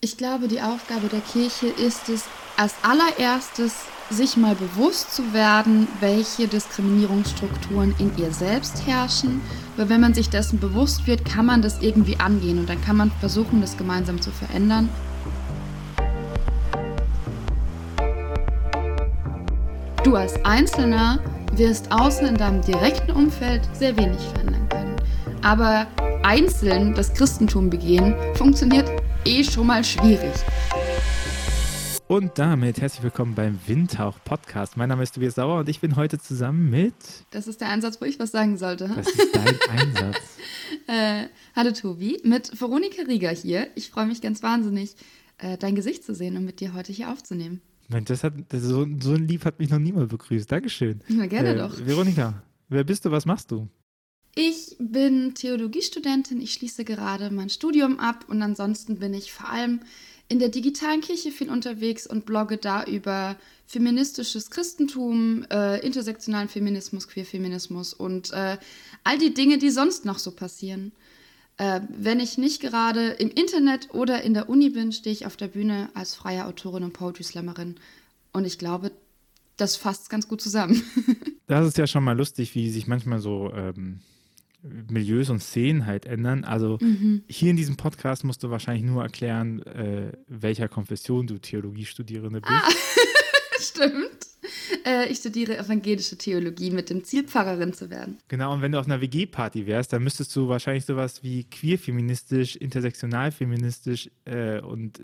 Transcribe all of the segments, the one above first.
Ich glaube, die Aufgabe der Kirche ist es, als allererstes sich mal bewusst zu werden, welche Diskriminierungsstrukturen in ihr selbst herrschen. Weil wenn man sich dessen bewusst wird, kann man das irgendwie angehen und dann kann man versuchen, das gemeinsam zu verändern. Du als Einzelner wirst außer in deinem direkten Umfeld sehr wenig verändern können. Aber einzeln das Christentum begehen funktioniert eh schon mal schwierig. Und damit herzlich willkommen beim Windhauch Podcast. Mein Name ist Tobias Sauer und ich bin heute zusammen mit. Das ist der Einsatz, wo ich was sagen sollte. Das ist dein Einsatz. äh, hallo Tobi, mit Veronika Rieger hier. Ich freue mich ganz wahnsinnig, äh, dein Gesicht zu sehen und mit dir heute hier aufzunehmen. Mensch, das hat, das so, so ein Lieb hat mich noch niemand begrüßt. Dankeschön. Na gerne äh, doch. Veronika, wer bist du, was machst du? Ich bin Theologiestudentin, ich schließe gerade mein Studium ab und ansonsten bin ich vor allem in der digitalen Kirche viel unterwegs und blogge da über feministisches Christentum, äh, intersektionalen Feminismus, Queerfeminismus und äh, all die Dinge, die sonst noch so passieren. Äh, wenn ich nicht gerade im Internet oder in der Uni bin, stehe ich auf der Bühne als freie Autorin und Poetry Slammerin. Und ich glaube, das fasst ganz gut zusammen. das ist ja schon mal lustig, wie sich manchmal so ähm, Milieus und Szenen halt ändern. Also mhm. hier in diesem Podcast musst du wahrscheinlich nur erklären, äh, welcher Konfession du Theologiestudierende bist. Ah, stimmt. Äh, ich studiere evangelische Theologie mit dem Ziel, Pfarrerin zu werden. Genau, und wenn du auf einer WG-Party wärst, dann müsstest du wahrscheinlich sowas wie queer-feministisch, intersektional-feministisch äh, und äh,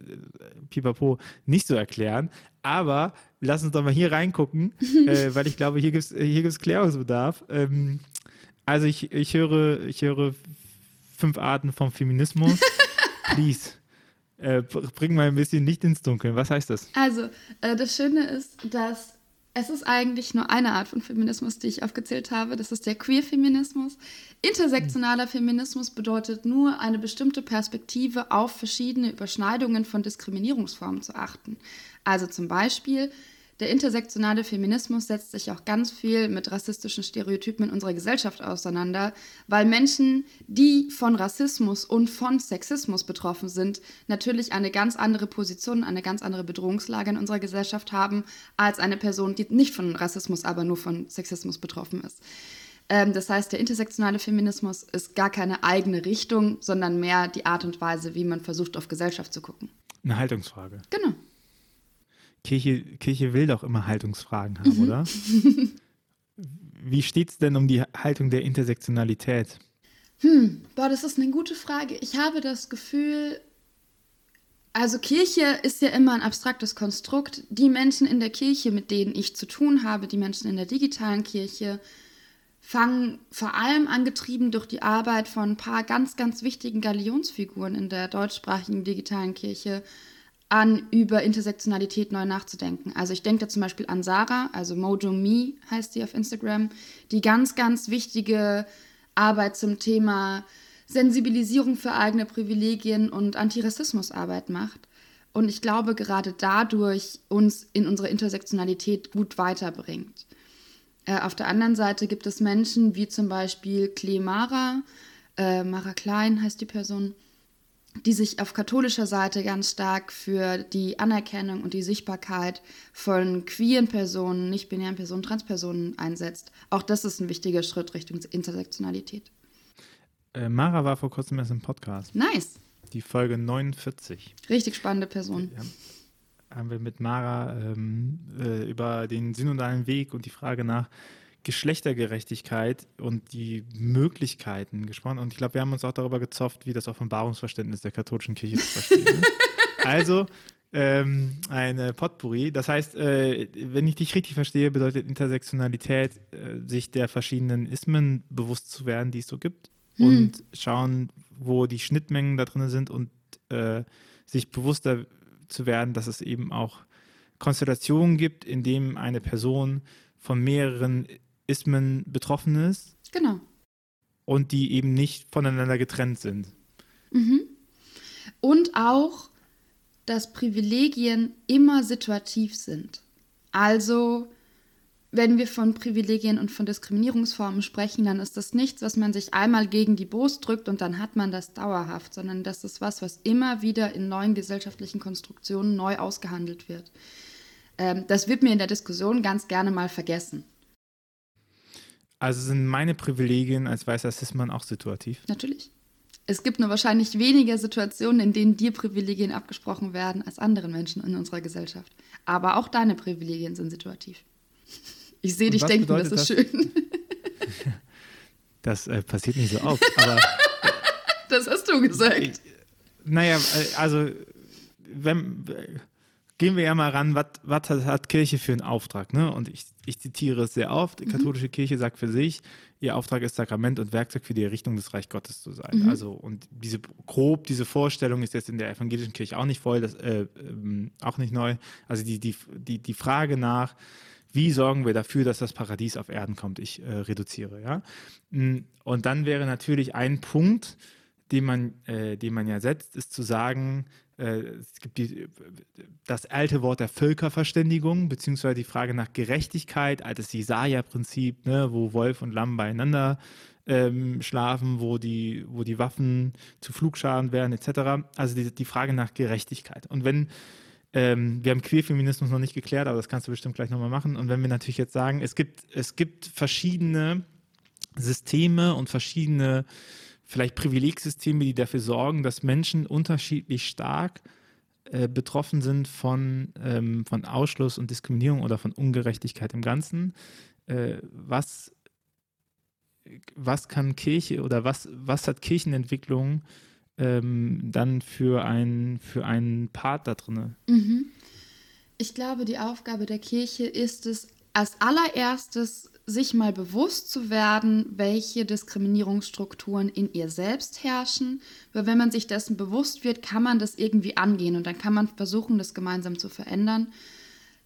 pipapo nicht so erklären. Aber lass uns doch mal hier reingucken, äh, weil ich glaube, hier gibt es hier gibt's Klärungsbedarf. Ähm, also ich, ich höre, ich höre fünf Arten vom Feminismus. Please. Äh, bring mal ein bisschen Licht ins Dunkeln. Was heißt das? Also, äh, das Schöne ist, dass es ist eigentlich nur eine Art von Feminismus, die ich aufgezählt habe. Das ist der Queer-Feminismus. Intersektionaler Feminismus bedeutet nur, eine bestimmte Perspektive auf verschiedene Überschneidungen von Diskriminierungsformen zu achten. Also zum Beispiel der intersektionale Feminismus setzt sich auch ganz viel mit rassistischen Stereotypen in unserer Gesellschaft auseinander, weil Menschen, die von Rassismus und von Sexismus betroffen sind, natürlich eine ganz andere Position, eine ganz andere Bedrohungslage in unserer Gesellschaft haben, als eine Person, die nicht von Rassismus, aber nur von Sexismus betroffen ist. Ähm, das heißt, der intersektionale Feminismus ist gar keine eigene Richtung, sondern mehr die Art und Weise, wie man versucht, auf Gesellschaft zu gucken. Eine Haltungsfrage. Genau. Kirche, Kirche will doch immer Haltungsfragen haben, mhm. oder? Wie steht es denn um die Haltung der Intersektionalität? Hm, boah, das ist eine gute Frage. Ich habe das Gefühl, also Kirche ist ja immer ein abstraktes Konstrukt. Die Menschen in der Kirche, mit denen ich zu tun habe, die Menschen in der digitalen Kirche, fangen vor allem angetrieben durch die Arbeit von ein paar ganz, ganz wichtigen Galionsfiguren in der deutschsprachigen digitalen Kirche an, über Intersektionalität neu nachzudenken. Also ich denke da zum Beispiel an Sarah, also Mojo Me heißt sie auf Instagram, die ganz, ganz wichtige Arbeit zum Thema Sensibilisierung für eigene Privilegien und Antirassismusarbeit macht. Und ich glaube, gerade dadurch uns in unsere Intersektionalität gut weiterbringt. Äh, auf der anderen Seite gibt es Menschen wie zum Beispiel Klee Mara, äh, Mara Klein heißt die Person, die sich auf katholischer Seite ganz stark für die Anerkennung und die Sichtbarkeit von queeren Personen, nicht-binären Personen, Transpersonen einsetzt. Auch das ist ein wichtiger Schritt Richtung Intersektionalität. Äh, Mara war vor kurzem erst im Podcast. Nice. Die Folge 49. Richtig spannende Person. Ja, haben wir mit Mara ähm, äh, über den synodalen Weg und die Frage nach Geschlechtergerechtigkeit und die Möglichkeiten gesprochen. Und ich glaube, wir haben uns auch darüber gezofft, wie das Offenbarungsverständnis der katholischen Kirche zu verstehen ist. Also ähm, eine Potpourri. Das heißt, äh, wenn ich dich richtig verstehe, bedeutet Intersektionalität, äh, sich der verschiedenen Ismen bewusst zu werden, die es so gibt hm. und schauen, wo die Schnittmengen da drin sind und äh, sich bewusster zu werden, dass es eben auch Konstellationen gibt, in denen eine Person von mehreren Ismen betroffen ist. Genau. Und die eben nicht voneinander getrennt sind. Mhm. Und auch, dass Privilegien immer situativ sind. Also, wenn wir von Privilegien und von Diskriminierungsformen sprechen, dann ist das nichts, was man sich einmal gegen die Brust drückt und dann hat man das dauerhaft, sondern das ist was, was immer wieder in neuen gesellschaftlichen Konstruktionen neu ausgehandelt wird. Ähm, das wird mir in der Diskussion ganz gerne mal vergessen. Also sind meine Privilegien als weißer Cis-Mann auch situativ? Natürlich. Es gibt nur wahrscheinlich weniger Situationen, in denen dir Privilegien abgesprochen werden als anderen Menschen in unserer Gesellschaft. Aber auch deine Privilegien sind situativ. Ich sehe dich denken, das ist das? schön. Das äh, passiert nicht so oft, aber. das hast du gesagt. Ich, naja, äh, also, wenn, gehen wir ja mal ran, was hat, Kirche für einen Auftrag? Ne? Und ich, ich zitiere es sehr oft. Die mhm. katholische mhm. Kirche sagt für sich, ihr Auftrag ist Sakrament und Werkzeug für die Errichtung des Reich Gottes zu sein. Mhm. Also, und diese grob, diese Vorstellung ist jetzt in der evangelischen Kirche auch nicht voll, das, äh, äh, auch nicht neu. Also die, die, die, die Frage nach, wie sorgen wir dafür, dass das Paradies auf Erden kommt? Ich äh, reduziere, ja. Mm, und dann wäre natürlich ein Punkt, den man, äh, den man ja setzt, ist zu sagen, es gibt die, das alte Wort der Völkerverständigung, beziehungsweise die Frage nach Gerechtigkeit, altes Jesaja-Prinzip, ne, wo Wolf und Lamm beieinander ähm, schlafen, wo die, wo die Waffen zu Flugschaden werden, etc. Also die, die Frage nach Gerechtigkeit. Und wenn ähm, wir haben Queerfeminismus noch nicht geklärt, aber das kannst du bestimmt gleich nochmal machen. Und wenn wir natürlich jetzt sagen, es gibt, es gibt verschiedene Systeme und verschiedene vielleicht Privilegsysteme, die dafür sorgen, dass Menschen unterschiedlich stark äh, betroffen sind von, ähm, von Ausschluss und Diskriminierung oder von Ungerechtigkeit im Ganzen. Äh, was, was kann Kirche oder was, was hat Kirchenentwicklung ähm, dann für, ein, für einen Part da drin? Mhm. Ich glaube, die Aufgabe der Kirche ist es, als allererstes sich mal bewusst zu werden, welche Diskriminierungsstrukturen in ihr selbst herrschen. Weil wenn man sich dessen bewusst wird, kann man das irgendwie angehen und dann kann man versuchen, das gemeinsam zu verändern.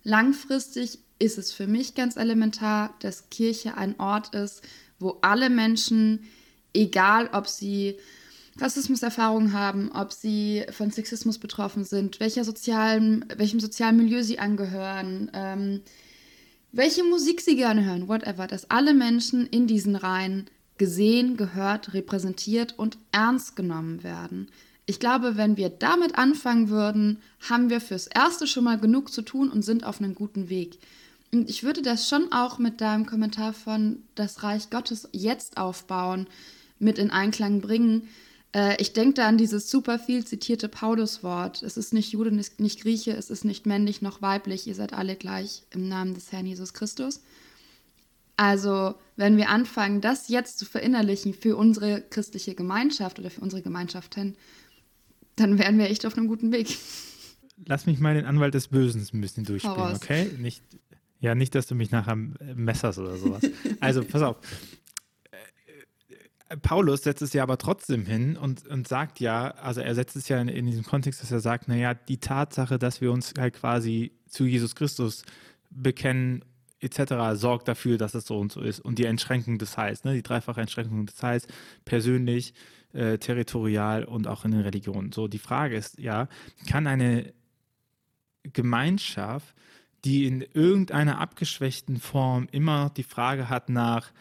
Langfristig ist es für mich ganz elementar, dass Kirche ein Ort ist, wo alle Menschen, egal ob sie Rassismuserfahrungen haben, ob sie von Sexismus betroffen sind, welcher sozialen, welchem sozialen Milieu sie angehören, ähm, welche Musik sie gerne hören, whatever, dass alle Menschen in diesen Reihen gesehen, gehört, repräsentiert und ernst genommen werden. Ich glaube, wenn wir damit anfangen würden, haben wir fürs Erste schon mal genug zu tun und sind auf einem guten Weg. Und ich würde das schon auch mit deinem Kommentar von das Reich Gottes jetzt aufbauen, mit in Einklang bringen, äh, ich denke da an dieses super viel zitierte Pauluswort. Es ist nicht Jude, nicht Grieche, es ist nicht männlich noch weiblich, ihr seid alle gleich im Namen des Herrn Jesus Christus. Also, wenn wir anfangen, das jetzt zu verinnerlichen für unsere christliche Gemeinschaft oder für unsere Gemeinschaften, dann wären wir echt auf einem guten Weg. Lass mich mal den Anwalt des Bösen ein bisschen durchspielen, okay? Nicht, ja, nicht, dass du mich nachher messerst oder sowas. Also, pass auf. Paulus setzt es ja aber trotzdem hin und, und sagt ja, also er setzt es ja in, in diesem Kontext, dass er sagt, naja, die Tatsache, dass wir uns halt quasi zu Jesus Christus bekennen, etc., sorgt dafür, dass es so und so ist. Und die Einschränkung des Heils, ne, die dreifache Einschränkung des Heils, persönlich, äh, territorial und auch in den Religionen. So, die Frage ist ja, kann eine Gemeinschaft, die in irgendeiner abgeschwächten Form immer die Frage hat nach,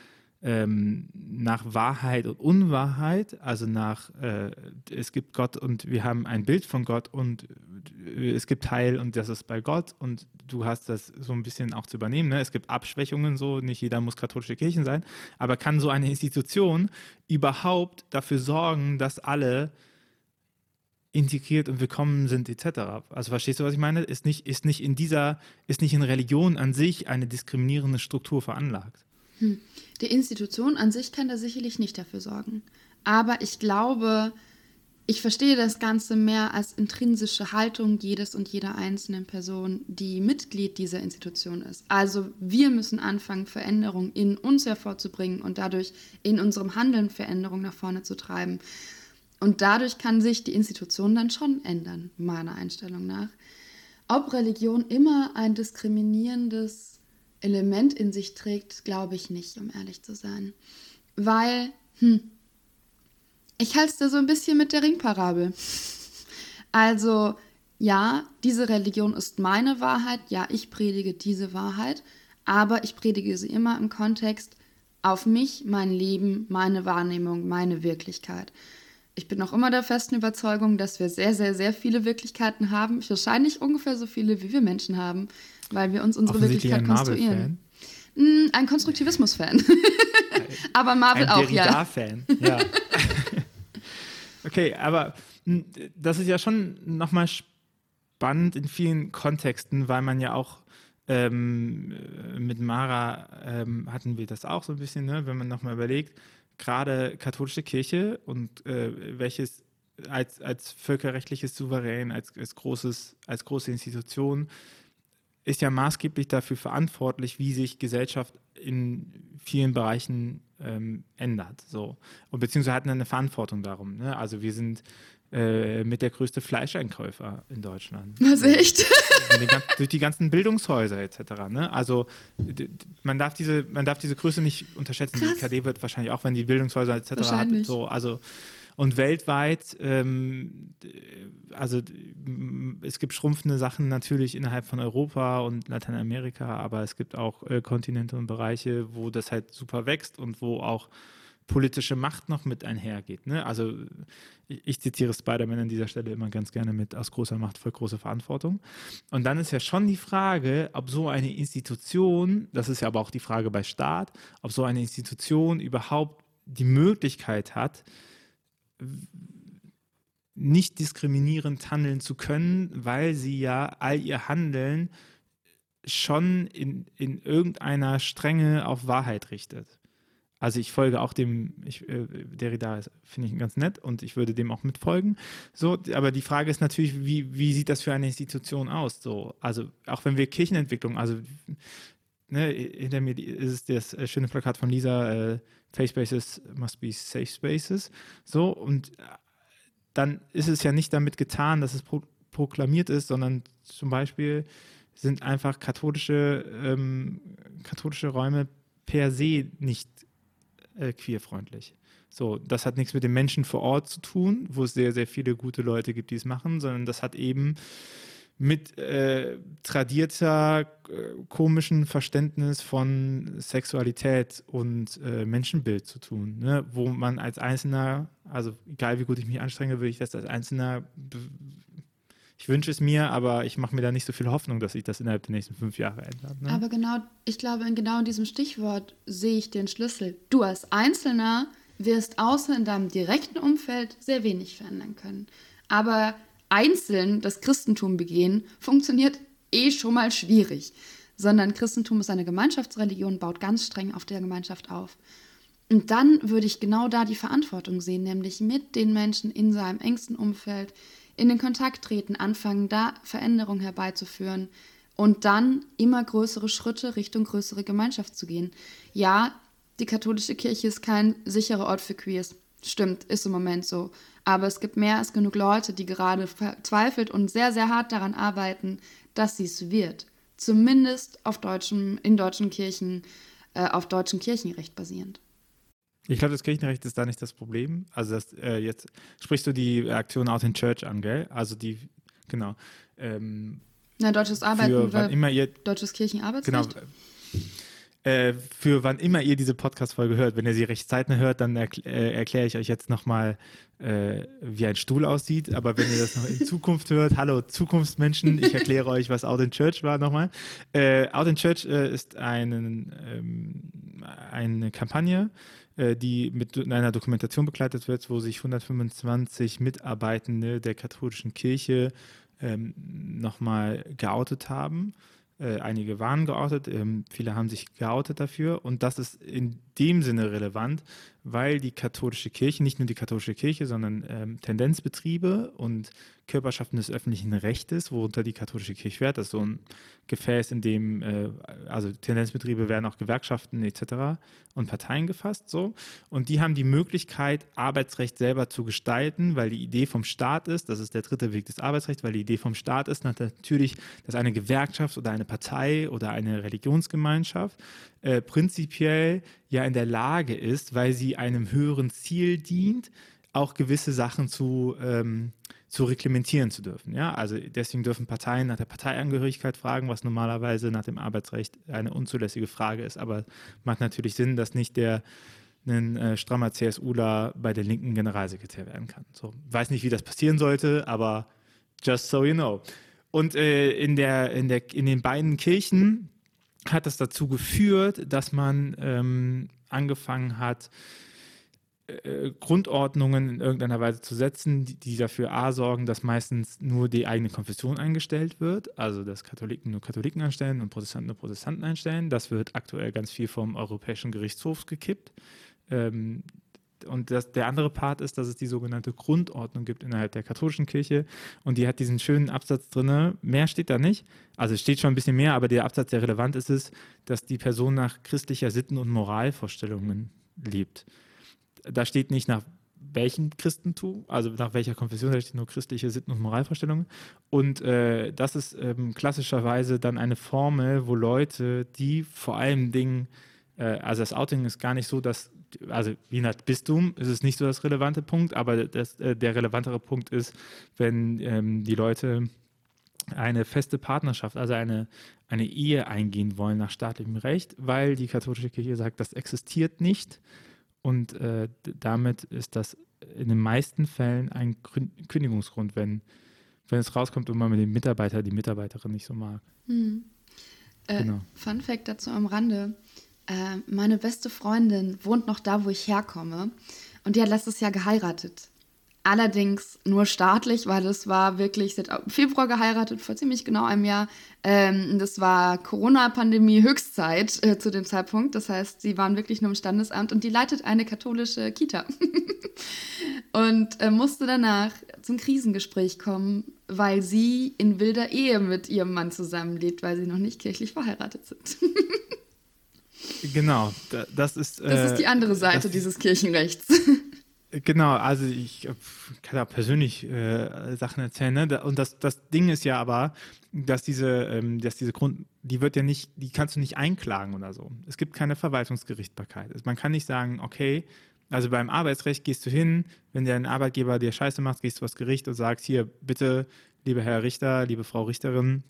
ähm, nach Wahrheit und Unwahrheit, also nach äh, es gibt Gott und wir haben ein Bild von Gott und äh, es gibt Heil und das ist bei Gott und du hast das so ein bisschen auch zu übernehmen. Ne? Es gibt Abschwächungen so, nicht jeder muss katholische Kirchen sein, aber kann so eine Institution überhaupt dafür sorgen, dass alle integriert und willkommen sind etc. Also verstehst du, was ich meine? Ist nicht, ist nicht in dieser, ist nicht in Religion an sich eine diskriminierende Struktur veranlagt. Hm. Die Institution an sich kann da sicherlich nicht dafür sorgen. Aber ich glaube, ich verstehe das Ganze mehr als intrinsische Haltung jedes und jeder einzelnen Person, die Mitglied dieser Institution ist. Also wir müssen anfangen, Veränderungen in uns hervorzubringen und dadurch in unserem Handeln Veränderungen nach vorne zu treiben. Und dadurch kann sich die Institution dann schon ändern, meiner Einstellung nach. Ob Religion immer ein diskriminierendes Element in sich trägt, glaube ich nicht, um ehrlich zu sein. Weil, hm, ich halte es da so ein bisschen mit der Ringparabel. Also, ja, diese Religion ist meine Wahrheit, ja, ich predige diese Wahrheit, aber ich predige sie immer im Kontext auf mich, mein Leben, meine Wahrnehmung, meine Wirklichkeit. Ich bin auch immer der festen Überzeugung, dass wir sehr, sehr, sehr viele Wirklichkeiten haben. Wahrscheinlich ungefähr so viele, wie wir Menschen haben, weil wir uns unsere Wirklichkeit konstruieren. Hm, ein Konstruktivismus-Fan. aber Marvel ein auch, ja. fan ja. okay, aber hm, das ist ja schon nochmal spannend in vielen Kontexten, weil man ja auch ähm, mit Mara ähm, hatten wir das auch so ein bisschen, ne? wenn man nochmal überlegt, gerade katholische Kirche und äh, welches als, als völkerrechtliches Souverän, als, als, großes, als große Institution, ist ja maßgeblich dafür verantwortlich, wie sich Gesellschaft in vielen Bereichen ähm, ändert. So. Und beziehungsweise hatten eine Verantwortung darum. Ne? Also wir sind äh, mit der größte Fleischeinkäufer in Deutschland. Was echt? Die, durch die ganzen Bildungshäuser etc. Ne? Also man darf diese, man darf diese Größe nicht unterschätzen. Krass. Die KD wird wahrscheinlich auch, wenn die Bildungshäuser etc. hat. So, also und weltweit, ähm, also es gibt schrumpfende Sachen natürlich innerhalb von Europa und Lateinamerika, aber es gibt auch äh, Kontinente und Bereiche, wo das halt super wächst und wo auch politische Macht noch mit einhergeht. Ne? Also ich, ich zitiere Spider-Man an dieser Stelle immer ganz gerne mit, aus großer Macht voll große Verantwortung. Und dann ist ja schon die Frage, ob so eine Institution, das ist ja aber auch die Frage bei Staat, ob so eine Institution überhaupt die Möglichkeit hat, nicht diskriminierend handeln zu können, weil sie ja all ihr Handeln schon in, in irgendeiner Strenge auf Wahrheit richtet. Also ich folge auch dem, ich, äh, Derrida finde ich ganz nett und ich würde dem auch mitfolgen. So, aber die Frage ist natürlich, wie, wie sieht das für eine Institution aus? So, also auch wenn wir Kirchenentwicklung, also ne, hinter mir ist das äh, schöne Plakat von Lisa, äh, Faith Spaces must be safe spaces. So, und dann ist es ja nicht damit getan, dass es pro proklamiert ist, sondern zum Beispiel sind einfach katholische, ähm, katholische Räume per se nicht äh, queerfreundlich. So, das hat nichts mit den Menschen vor Ort zu tun, wo es sehr, sehr viele gute Leute gibt, die es machen, sondern das hat eben mit äh, tradierter, äh, komischen Verständnis von Sexualität und äh, Menschenbild zu tun, ne? wo man als Einzelner, also egal wie gut ich mich anstrenge, würde ich das als Einzelner, ich wünsche es mir, aber ich mache mir da nicht so viel Hoffnung, dass sich das innerhalb der nächsten fünf Jahre ändert. Ne? Aber genau, ich glaube, in genau diesem Stichwort sehe ich den Schlüssel. Du als Einzelner wirst außer in deinem direkten Umfeld sehr wenig verändern können. Aber einzeln das Christentum begehen, funktioniert eh schon mal schwierig. Sondern Christentum ist eine Gemeinschaftsreligion, baut ganz streng auf der Gemeinschaft auf. Und dann würde ich genau da die Verantwortung sehen, nämlich mit den Menschen in seinem engsten Umfeld in den Kontakt treten, anfangen, da Veränderungen herbeizuführen und dann immer größere Schritte Richtung größere Gemeinschaft zu gehen. Ja, die katholische Kirche ist kein sicherer Ort für Queers. Stimmt, ist im Moment so. Aber es gibt mehr als genug Leute, die gerade verzweifelt und sehr, sehr hart daran arbeiten, dass sie es wird. Zumindest auf deutschen, in deutschen Kirchen, äh, auf deutschem Kirchenrecht basierend. Ich glaube, das Kirchenrecht ist da nicht das Problem. Also das, äh, jetzt sprichst du die Aktion Out in Church an, gell? Also die, genau. Ähm, Na, deutsches Arbeiten, für wann immer ihr, deutsches Kirchenarbeitsrecht. Genau. Äh, für wann immer ihr diese Podcast-Folge hört, wenn ihr sie recht zeitnah hört, dann erkl äh, erkläre ich euch jetzt nochmal, äh, wie ein Stuhl aussieht. Aber wenn ihr das noch in Zukunft hört, hallo Zukunftsmenschen, ich erkläre euch, was Out in Church war nochmal. Äh, Out in Church äh, ist einen, ähm, eine Kampagne, die mit einer Dokumentation begleitet wird, wo sich 125 Mitarbeitende der katholischen Kirche ähm, nochmal geoutet haben äh, einige waren geoutet, ähm, viele haben sich geoutet dafür. Und das ist in dem Sinne relevant, weil die katholische Kirche, nicht nur die katholische Kirche, sondern ähm, Tendenzbetriebe und Körperschaften des öffentlichen Rechtes, worunter die katholische Kirche fährt, das ist so ein Gefäß, in dem, äh, also Tendenzbetriebe werden auch Gewerkschaften etc. und Parteien gefasst, so. Und die haben die Möglichkeit, Arbeitsrecht selber zu gestalten, weil die Idee vom Staat ist, das ist der dritte Weg des Arbeitsrechts, weil die Idee vom Staat ist natürlich, dass eine Gewerkschaft oder eine Partei oder eine Religionsgemeinschaft äh, prinzipiell ja in der Lage ist, weil sie einem höheren Ziel dient, auch gewisse Sachen zu, ähm, zu reglementieren zu dürfen. Ja? Also deswegen dürfen Parteien nach der Parteiangehörigkeit fragen, was normalerweise nach dem Arbeitsrecht eine unzulässige Frage ist. Aber macht natürlich Sinn, dass nicht der ein äh, strammer CSUler bei der Linken Generalsekretär werden kann. So, weiß nicht, wie das passieren sollte, aber just so you know. Und äh, in, der, in, der, in den beiden Kirchen hat das dazu geführt, dass man ähm, angefangen hat, äh, Grundordnungen in irgendeiner Weise zu setzen, die, dafür A sorgen, dass meistens nur die eigene Konfession eingestellt wird, also dass Katholiken nur Katholiken einstellen und Protestanten nur Protestanten einstellen. Das wird aktuell ganz viel vom Europäischen Gerichtshof gekippt. Ähm, und das, der andere Part ist, dass es die sogenannte Grundordnung gibt innerhalb der katholischen Kirche und die hat diesen schönen Absatz drin. Mehr steht da nicht. Also es steht schon ein bisschen mehr, aber der Absatz, der relevant ist, ist, dass die Person nach christlicher Sitten- und Moralvorstellungen lebt da steht nicht nach welchem Christentum, also nach welcher Konfession, da steht nur christliche Sitten- und Moralvorstellungen. Und äh, das ist ähm, klassischerweise dann eine Formel, wo Leute, die vor allem Dingen, äh, also das Outing ist gar nicht so, dass, also wie nach Bistum ist es nicht so das relevante Punkt, aber das, äh, der relevantere Punkt ist, wenn ähm, die Leute eine feste Partnerschaft, also eine, eine Ehe eingehen wollen nach staatlichem Recht, weil die katholische Kirche sagt, das existiert nicht und äh, damit ist das in den meisten Fällen ein Kündigungsgrund, wenn, wenn es rauskommt und man mit dem Mitarbeiter, die Mitarbeiterin nicht so mag. Hm. Äh, genau. Fun Fact dazu am Rande. Äh, meine beste Freundin wohnt noch da, wo ich herkomme. Und die hat letztes Jahr geheiratet. Allerdings nur staatlich, weil das war wirklich, sie hat im Februar geheiratet, vor ziemlich genau einem Jahr. Ähm, das war Corona-Pandemie Höchstzeit äh, zu dem Zeitpunkt. Das heißt, sie waren wirklich nur im Standesamt und die leitet eine katholische Kita. und äh, musste danach zum Krisengespräch kommen, weil sie in wilder Ehe mit ihrem Mann zusammenlebt, weil sie noch nicht kirchlich verheiratet sind. genau, das ist. Äh, das ist die andere Seite dieses Kirchenrechts. Genau, also ich kann da persönlich äh, Sachen erzählen. Ne? Und das, das Ding ist ja aber, dass diese, ähm, dass diese Grund, die wird ja nicht, die kannst du nicht einklagen oder so. Es gibt keine Verwaltungsgerichtbarkeit. Also man kann nicht sagen, okay, also beim Arbeitsrecht gehst du hin, wenn der ein Arbeitgeber dir Scheiße macht, gehst du vors Gericht und sagst, hier, bitte, lieber Herr Richter, liebe Frau Richterin,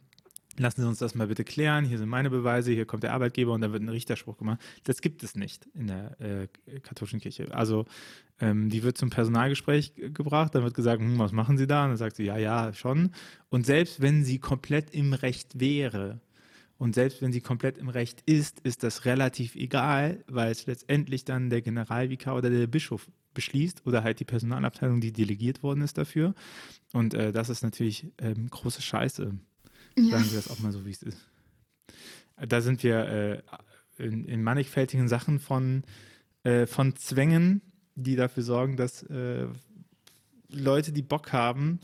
lassen Sie uns das mal bitte klären, hier sind meine Beweise, hier kommt der Arbeitgeber und dann wird ein Richterspruch gemacht. Das gibt es nicht in der äh, katholischen Kirche. Also ähm, die wird zum Personalgespräch gebracht, dann wird gesagt, hm, was machen Sie da? Und dann sagt sie, ja, ja, schon. Und selbst wenn sie komplett im Recht wäre, und selbst wenn sie komplett im Recht ist, ist das relativ egal, weil es letztendlich dann der Generalvikar oder der Bischof beschließt oder halt die Personalabteilung, die delegiert worden ist dafür. Und äh, das ist natürlich ähm, große Scheiße. Ja. Sagen wir das auch mal so, wie es ist. Da sind wir äh, in, in, mannigfältigen Sachen von, äh, von Zwängen, die dafür sorgen, dass äh, Leute, die Bock haben,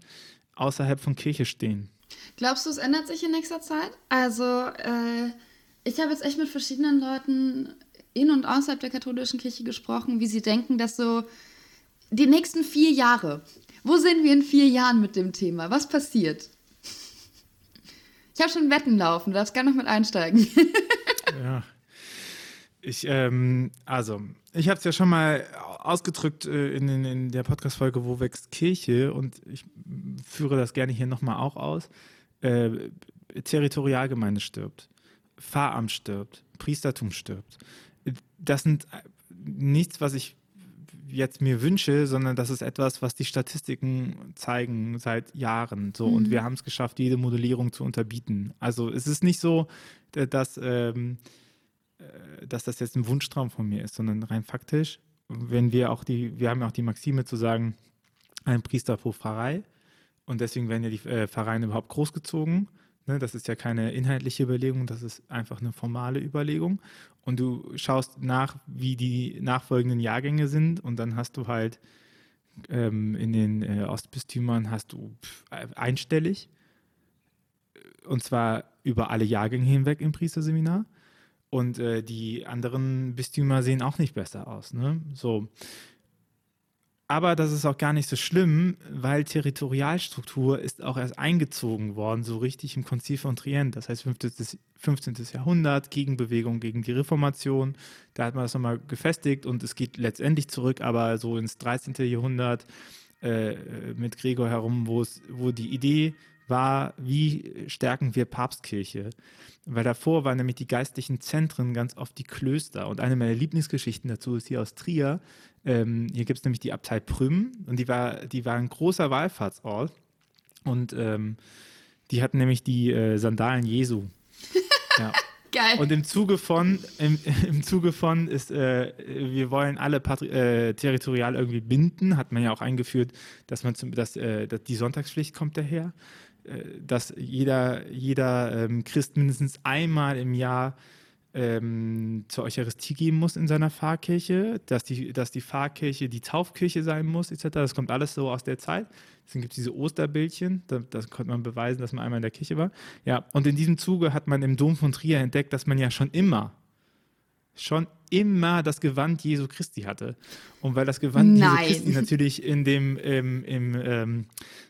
außerhalb von Kirche stehen. Glaubst du, es ändert sich in nächster Zeit? Also, äh, ich habe jetzt echt mit verschiedenen Leuten in und außerhalb der katholischen Kirche gesprochen, wie sie denken, dass so die nächsten vier Jahre, wo sind wir in vier Jahren mit dem Thema? Was passiert? Ich habe schon Wetten laufen, du darfst gerne noch mit einsteigen. ja. Ich, ähm, also, ich habe es ja schon mal ausgedrückt äh, in, in, in, der Podcast-Folge Wo wächst Kirche und ich führe das gerne hier nochmal auch aus. Äh, Territorialgemeinde stirbt, Pfarramt stirbt, Priestertum stirbt. Das sind nichts, was ich jetzt mir wünsche, sondern das ist etwas, was die Statistiken zeigen seit Jahren. So, mhm. und wir haben es geschafft, jede Modellierung zu unterbieten. Also es ist nicht so, dass, ähm, äh, dass das jetzt ein Wunschtraum von mir ist, sondern rein faktisch, wenn wir auch die, wir haben ja auch die Maxime zu sagen, ein Priester pro Pfarrei. Und deswegen werden ja die äh, Pfarreien überhaupt großgezogen. Ne, das ist ja keine inhaltliche Überlegung, das ist einfach eine formale Überlegung. Und du schaust nach, wie die nachfolgenden Jahrgänge sind und dann hast du halt ähm, in den äh, Ostbistümern hast du einstellig und zwar über alle Jahrgänge hinweg im Priesterseminar. Und äh, die anderen Bistümer sehen auch nicht besser aus. Ne? So, aber das ist auch gar nicht so schlimm, weil Territorialstruktur ist auch erst eingezogen worden, so richtig im Konzil von Trient. Das heißt 15. 15. Jahrhundert, Gegenbewegung gegen die Reformation. Da hat man das nochmal gefestigt und es geht letztendlich zurück, aber so ins 13. Jahrhundert äh, mit Gregor herum, wo die Idee war, wie stärken wir Papstkirche? Weil davor waren nämlich die geistlichen Zentren ganz oft die Klöster. Und eine meiner Lieblingsgeschichten dazu ist hier aus Trier. Ähm, hier gibt es nämlich die Abtei Prüm und die war, die war ein großer Wallfahrtsort. Und ähm, die hatten nämlich die äh, Sandalen Jesu. Ja. Geil. Und im Zuge von, im, im Zuge von ist, äh, wir wollen alle Patri äh, territorial irgendwie binden, hat man ja auch eingeführt, dass man zum, dass, äh, dass die Sonntagspflicht kommt daher, dass jeder, jeder ähm, Christ mindestens einmal im Jahr ähm, zur Eucharistie gehen muss in seiner Pfarrkirche, dass die, dass die Pfarrkirche die Taufkirche sein muss, etc. Das kommt alles so aus der Zeit. Deswegen gibt es diese Osterbildchen, da, das konnte man beweisen, dass man einmal in der Kirche war. Ja, und in diesem Zuge hat man im Dom von Trier entdeckt, dass man ja schon immer, schon immer das Gewand Jesu Christi hatte. Und weil das Gewand Nein. Jesu Christi natürlich in dem, im, im ähm,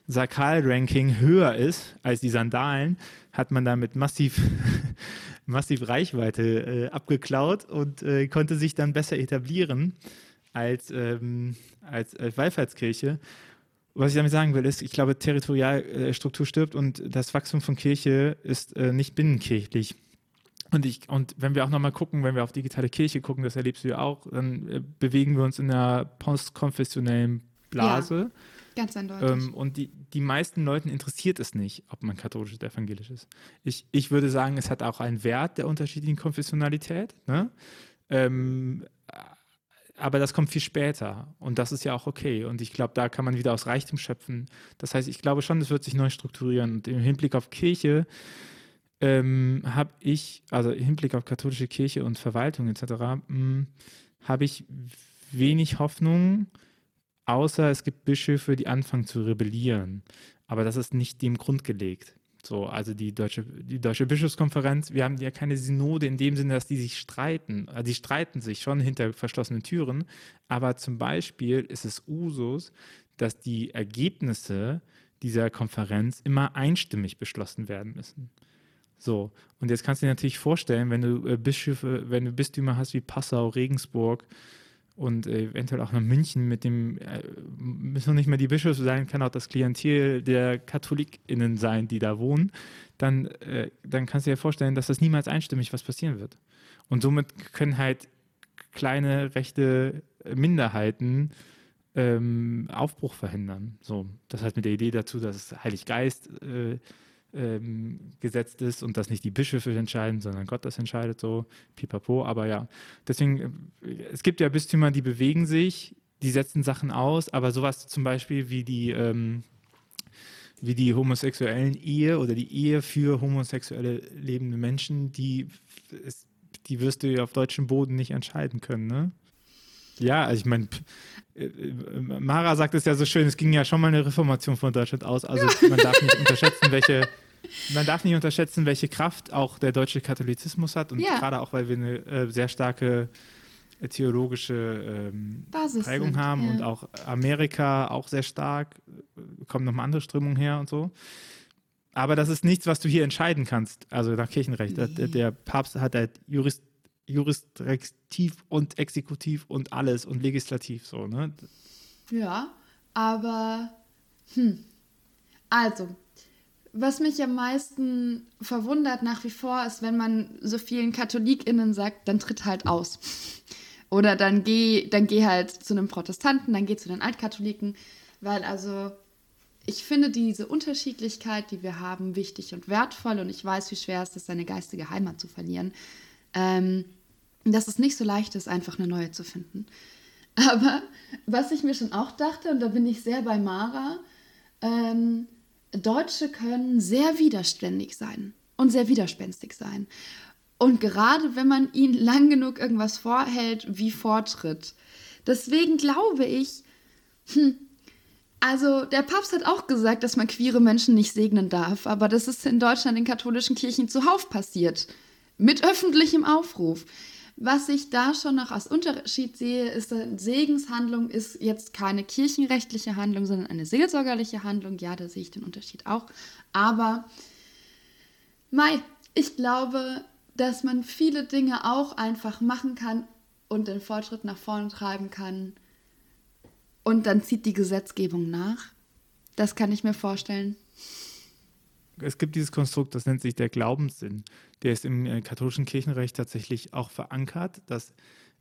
Sakal-Ranking höher ist als die Sandalen, hat man damit massiv, massiv Reichweite äh, abgeklaut und äh, konnte sich dann besser etablieren als, ähm, als, als Wallfahrtskirche. Was ich damit sagen will, ist, ich glaube, Territorialstruktur stirbt und das Wachstum von Kirche ist äh, nicht binnenkirchlich. Und, ich, und wenn wir auch nochmal gucken, wenn wir auf digitale Kirche gucken, das erlebst du ja auch, dann äh, bewegen wir uns in einer postkonfessionellen Blase. Ja, ganz eindeutig. Ähm, und die, die meisten Leuten interessiert es nicht, ob man katholisch oder evangelisch ist. Ich, ich würde sagen, es hat auch einen Wert der unterschiedlichen Konfessionalität. Ne? Ähm, aber das kommt viel später und das ist ja auch okay. Und ich glaube, da kann man wieder aus Reichtum schöpfen. Das heißt, ich glaube schon, es wird sich neu strukturieren. Und im Hinblick auf Kirche ähm, habe ich, also im Hinblick auf katholische Kirche und Verwaltung etc., hm, habe ich wenig Hoffnung, außer es gibt Bischöfe, die anfangen zu rebellieren. Aber das ist nicht dem Grund gelegt. So, also die deutsche, die deutsche Bischofskonferenz, wir haben ja keine Synode in dem Sinne, dass die sich streiten. Also die streiten sich schon hinter verschlossenen Türen, aber zum Beispiel ist es Usus, dass die Ergebnisse dieser Konferenz immer einstimmig beschlossen werden müssen. So, und jetzt kannst du dir natürlich vorstellen, wenn du äh, Bischöfe, wenn du Bistümer hast wie Passau, Regensburg und äh, eventuell auch noch München mit dem, äh, müssen nicht mehr die Bischöfe sein, kann auch das Klientel der KatholikInnen sein, die da wohnen, dann, äh, dann kannst du dir vorstellen, dass das niemals einstimmig was passieren wird. Und somit können halt kleine rechte Minderheiten ähm, Aufbruch verhindern. So, das heißt mit der Idee dazu, dass Heilig Geist äh, ähm, gesetzt ist und dass nicht die Bischöfe entscheiden, sondern Gott das entscheidet, so pipapo. Aber ja, deswegen, äh, es gibt ja Bistümer, die bewegen sich, die setzen Sachen aus, aber sowas zum Beispiel wie die, ähm, wie die homosexuellen Ehe oder die Ehe für homosexuelle lebende Menschen, die, die wirst du ja auf deutschem Boden nicht entscheiden können, ne? Ja, also ich meine, äh, Mara sagt es ja so schön, es ging ja schon mal eine Reformation von Deutschland aus. Also man darf nicht unterschätzen, welche, man darf nicht unterschätzen, welche Kraft auch der deutsche Katholizismus hat. Und Ja. gerade auch, weil wir eine äh, sehr starke äh, theologische ähm, Basis Prägung sind, haben ja. und auch Amerika auch sehr stark, äh, kommen nochmal andere Strömungen her und so. Aber das ist nichts, was du hier entscheiden kannst, also nach Kirchenrecht. Der, der Papst hat halt Jurist, Jurisdiktiv und Exekutiv und alles und Legislativ so, ne? Ja, aber hm. Also, was mich am meisten verwundert nach wie vor ist, wenn man so vielen KatholikInnen sagt, dann tritt halt aus. Oder dann geh, dann geh halt zu einem Protestanten, dann geh zu den Altkatholiken, weil also ich finde diese Unterschiedlichkeit, die wir haben, wichtig und wertvoll und ich weiß, wie schwer es ist, seine geistige Heimat zu verlieren. Ähm, dass es nicht so leicht ist, einfach eine neue zu finden. Aber was ich mir schon auch dachte, und da bin ich sehr bei Mara, ähm, Deutsche können sehr widerständig sein und sehr widerspenstig sein. Und gerade wenn man ihnen lang genug irgendwas vorhält, wie Vortritt. Deswegen glaube ich, hm, also der Papst hat auch gesagt, dass man queere Menschen nicht segnen darf, aber das ist in Deutschland in katholischen Kirchen zuhauf passiert. Mit öffentlichem Aufruf. Was ich da schon noch als Unterschied sehe, ist, eine Segenshandlung ist jetzt keine kirchenrechtliche Handlung, sondern eine seelsorgerliche Handlung. Ja, da sehe ich den Unterschied auch. Aber, Mai, ich glaube, dass man viele Dinge auch einfach machen kann und den Fortschritt nach vorne treiben kann, und dann zieht die Gesetzgebung nach. Das kann ich mir vorstellen. Es gibt dieses Konstrukt, das nennt sich der Glaubenssinn. Der ist im äh, katholischen Kirchenrecht tatsächlich auch verankert, dass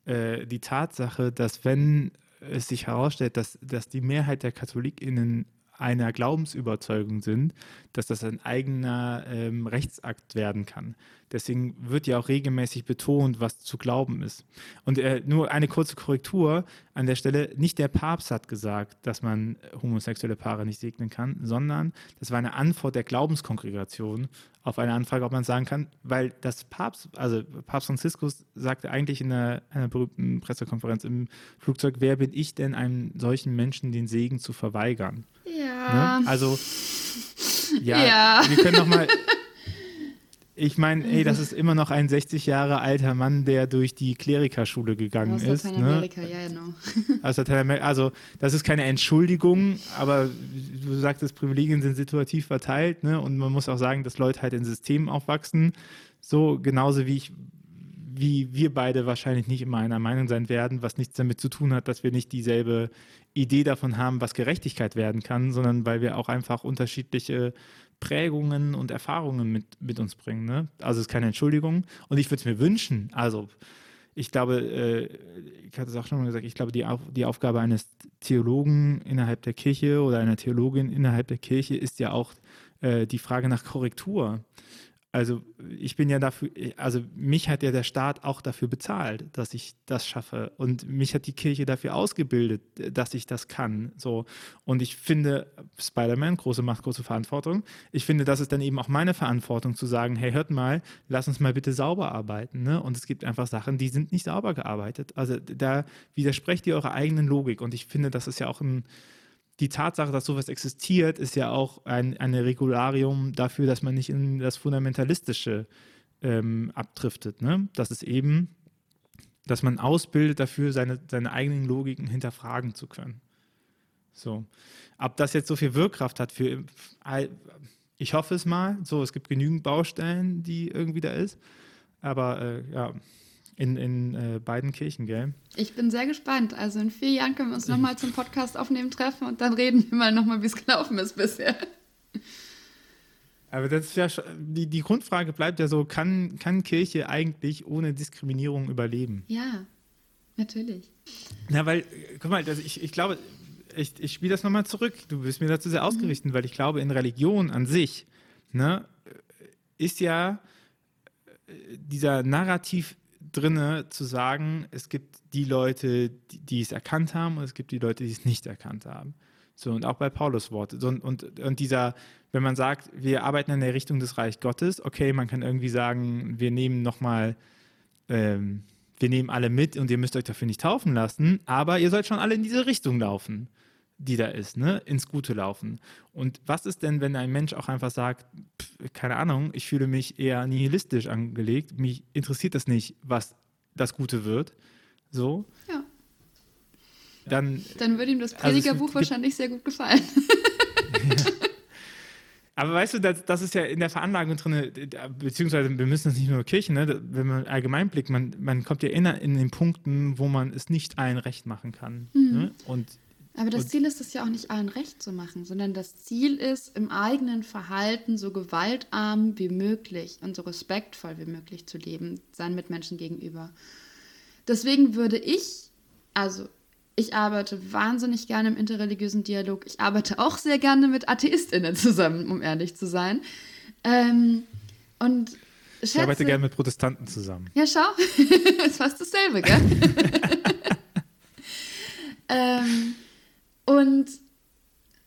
äh, die Tatsache, dass wenn es sich herausstellt, dass, dass die Mehrheit der KatholikInnen einer Glaubensüberzeugung sind, dass das ein eigener ähm, Rechtsakt werden kann. Deswegen wird ja auch regelmäßig betont, was zu glauben ist. Und äh, nur eine kurze Korrektur an der Stelle, nicht der Papst hat gesagt, dass man homosexuelle Paare nicht segnen kann, sondern das war eine Antwort der Glaubenskongregation auf eine Anfrage, ob man sagen kann, weil das Papst, also Papst Franziskus sagte eigentlich in einer, einer berühmten Pressekonferenz im Flugzeug, wer bin ich denn, einem solchen Menschen den Segen zu verweigern? Ja. Ne? Also, ja, Ja. wir können noch mal. Ich meine, ey, das ist immer noch ein 60 Jahre alter Mann, der durch die Klerikerschule gegangen Aus ist. Ne? Lateinamerika, ja, genau. Aus Lateinamerika. Also, das ist keine Entschuldigung, aber du sagtest, Privilegien sind situativ verteilt, ne? Und man muss auch sagen, dass Leute halt in Systemen aufwachsen. So genauso wie ich, wie wir beide wahrscheinlich nicht immer einer Meinung sein werden, was nichts damit zu tun hat, dass wir nicht dieselbe Idee davon haben, was Gerechtigkeit werden kann, sondern weil wir auch einfach unterschiedliche Prägungen und Erfahrungen mit, mit uns bringen. Ne? Also es ist keine Entschuldigung. Und ich würde es mir wünschen, also ich glaube, äh, ich hatte es auch schon mal gesagt, ich glaube, die, die Aufgabe eines Theologen innerhalb der Kirche oder einer Theologin innerhalb der Kirche ist ja auch äh, die Frage nach Korrektur. Also ich bin ja dafür, also mich hat ja der Staat auch dafür bezahlt, dass ich das schaffe. Und mich hat die Kirche dafür ausgebildet, dass ich das kann. So. Und ich finde, Spider-Man, große Macht, große Verantwortung. Ich finde, das ist dann eben auch meine Verantwortung zu sagen, hey, hört mal, lass uns mal bitte sauber arbeiten. Ne? Und es gibt einfach Sachen, die sind nicht sauber gearbeitet. Also da widersprecht ihr eurer eigenen Logik. Und ich finde, das ist ja auch ein die Tatsache, dass sowas existiert, ist ja auch ein eine Regularium dafür, dass man nicht in das Fundamentalistische ähm, abdriftet. Ne? Das ist eben, dass man ausbildet dafür, seine, seine eigenen Logiken hinterfragen zu können. So. Ob das jetzt so viel Wirkkraft hat für, ich hoffe es mal, so, es gibt genügend Baustellen, die irgendwie da ist, aber äh, ja, in, in äh, beiden Kirchen, gell? Ich bin sehr gespannt. Also in vier Jahren können wir uns nochmal zum Podcast aufnehmen treffen und dann reden wir mal nochmal, wie es gelaufen ist bisher. Aber das ist ja die, die Grundfrage bleibt ja so, kann, kann Kirche eigentlich ohne Diskriminierung überleben? Ja, natürlich. Na, weil, guck mal, also ich, ich glaube, ich, ich spiele das nochmal zurück. Du bist mir dazu sehr ausgerichtet, weil ich glaube, in Religion an sich ne, ist ja äh, dieser Narrativ drinne zu sagen, es gibt die Leute, die, die es erkannt haben und es gibt die Leute, die es nicht erkannt haben. So, und auch bei Paulus Worte. So, und, und, und dieser, wenn man sagt, wir arbeiten in der Richtung des Reich Gottes, okay, man kann irgendwie sagen, wir nehmen nochmal, ähm, wir nehmen alle mit und ihr müsst euch dafür nicht taufen lassen, aber ihr sollt schon alle in diese Richtung laufen, die da ist, ne? ins Gute laufen. Und was ist denn, wenn ein Mensch auch einfach sagt, pff, keine Ahnung, ich fühle mich eher nihilistisch angelegt, mich interessiert das nicht, was das Gute wird, so, Ja. dann Dann würde ihm das Also Predigerbuch gibt- wahrscheinlich sehr gut gefallen. Aber weißt du, das, das ist ja in der Veranlagung drin, beziehungsweise wir müssen das nicht nur Kirchen, ne? wenn man allgemein blickt, man, man kommt ja in, in den Punkten, wo man es nicht allen recht machen kann. Ne? Und Aber das Und- Ziel ist es ja auch nicht allen recht zu machen, sondern das Ziel ist, im eigenen Verhalten so gewaltarm wie möglich und so respektvoll wie möglich zu leben, seinen Mitmenschen gegenüber. Deswegen würde ich, also ich arbeite wahnsinnig gerne im interreligiösen Dialog. Ich arbeite auch sehr gerne mit AtheistInnen zusammen, um ehrlich zu sein. Ähm, und ich arbeite gerne mit Protestanten zusammen. ja, schau, ist fast dasselbe, gell? ähm, und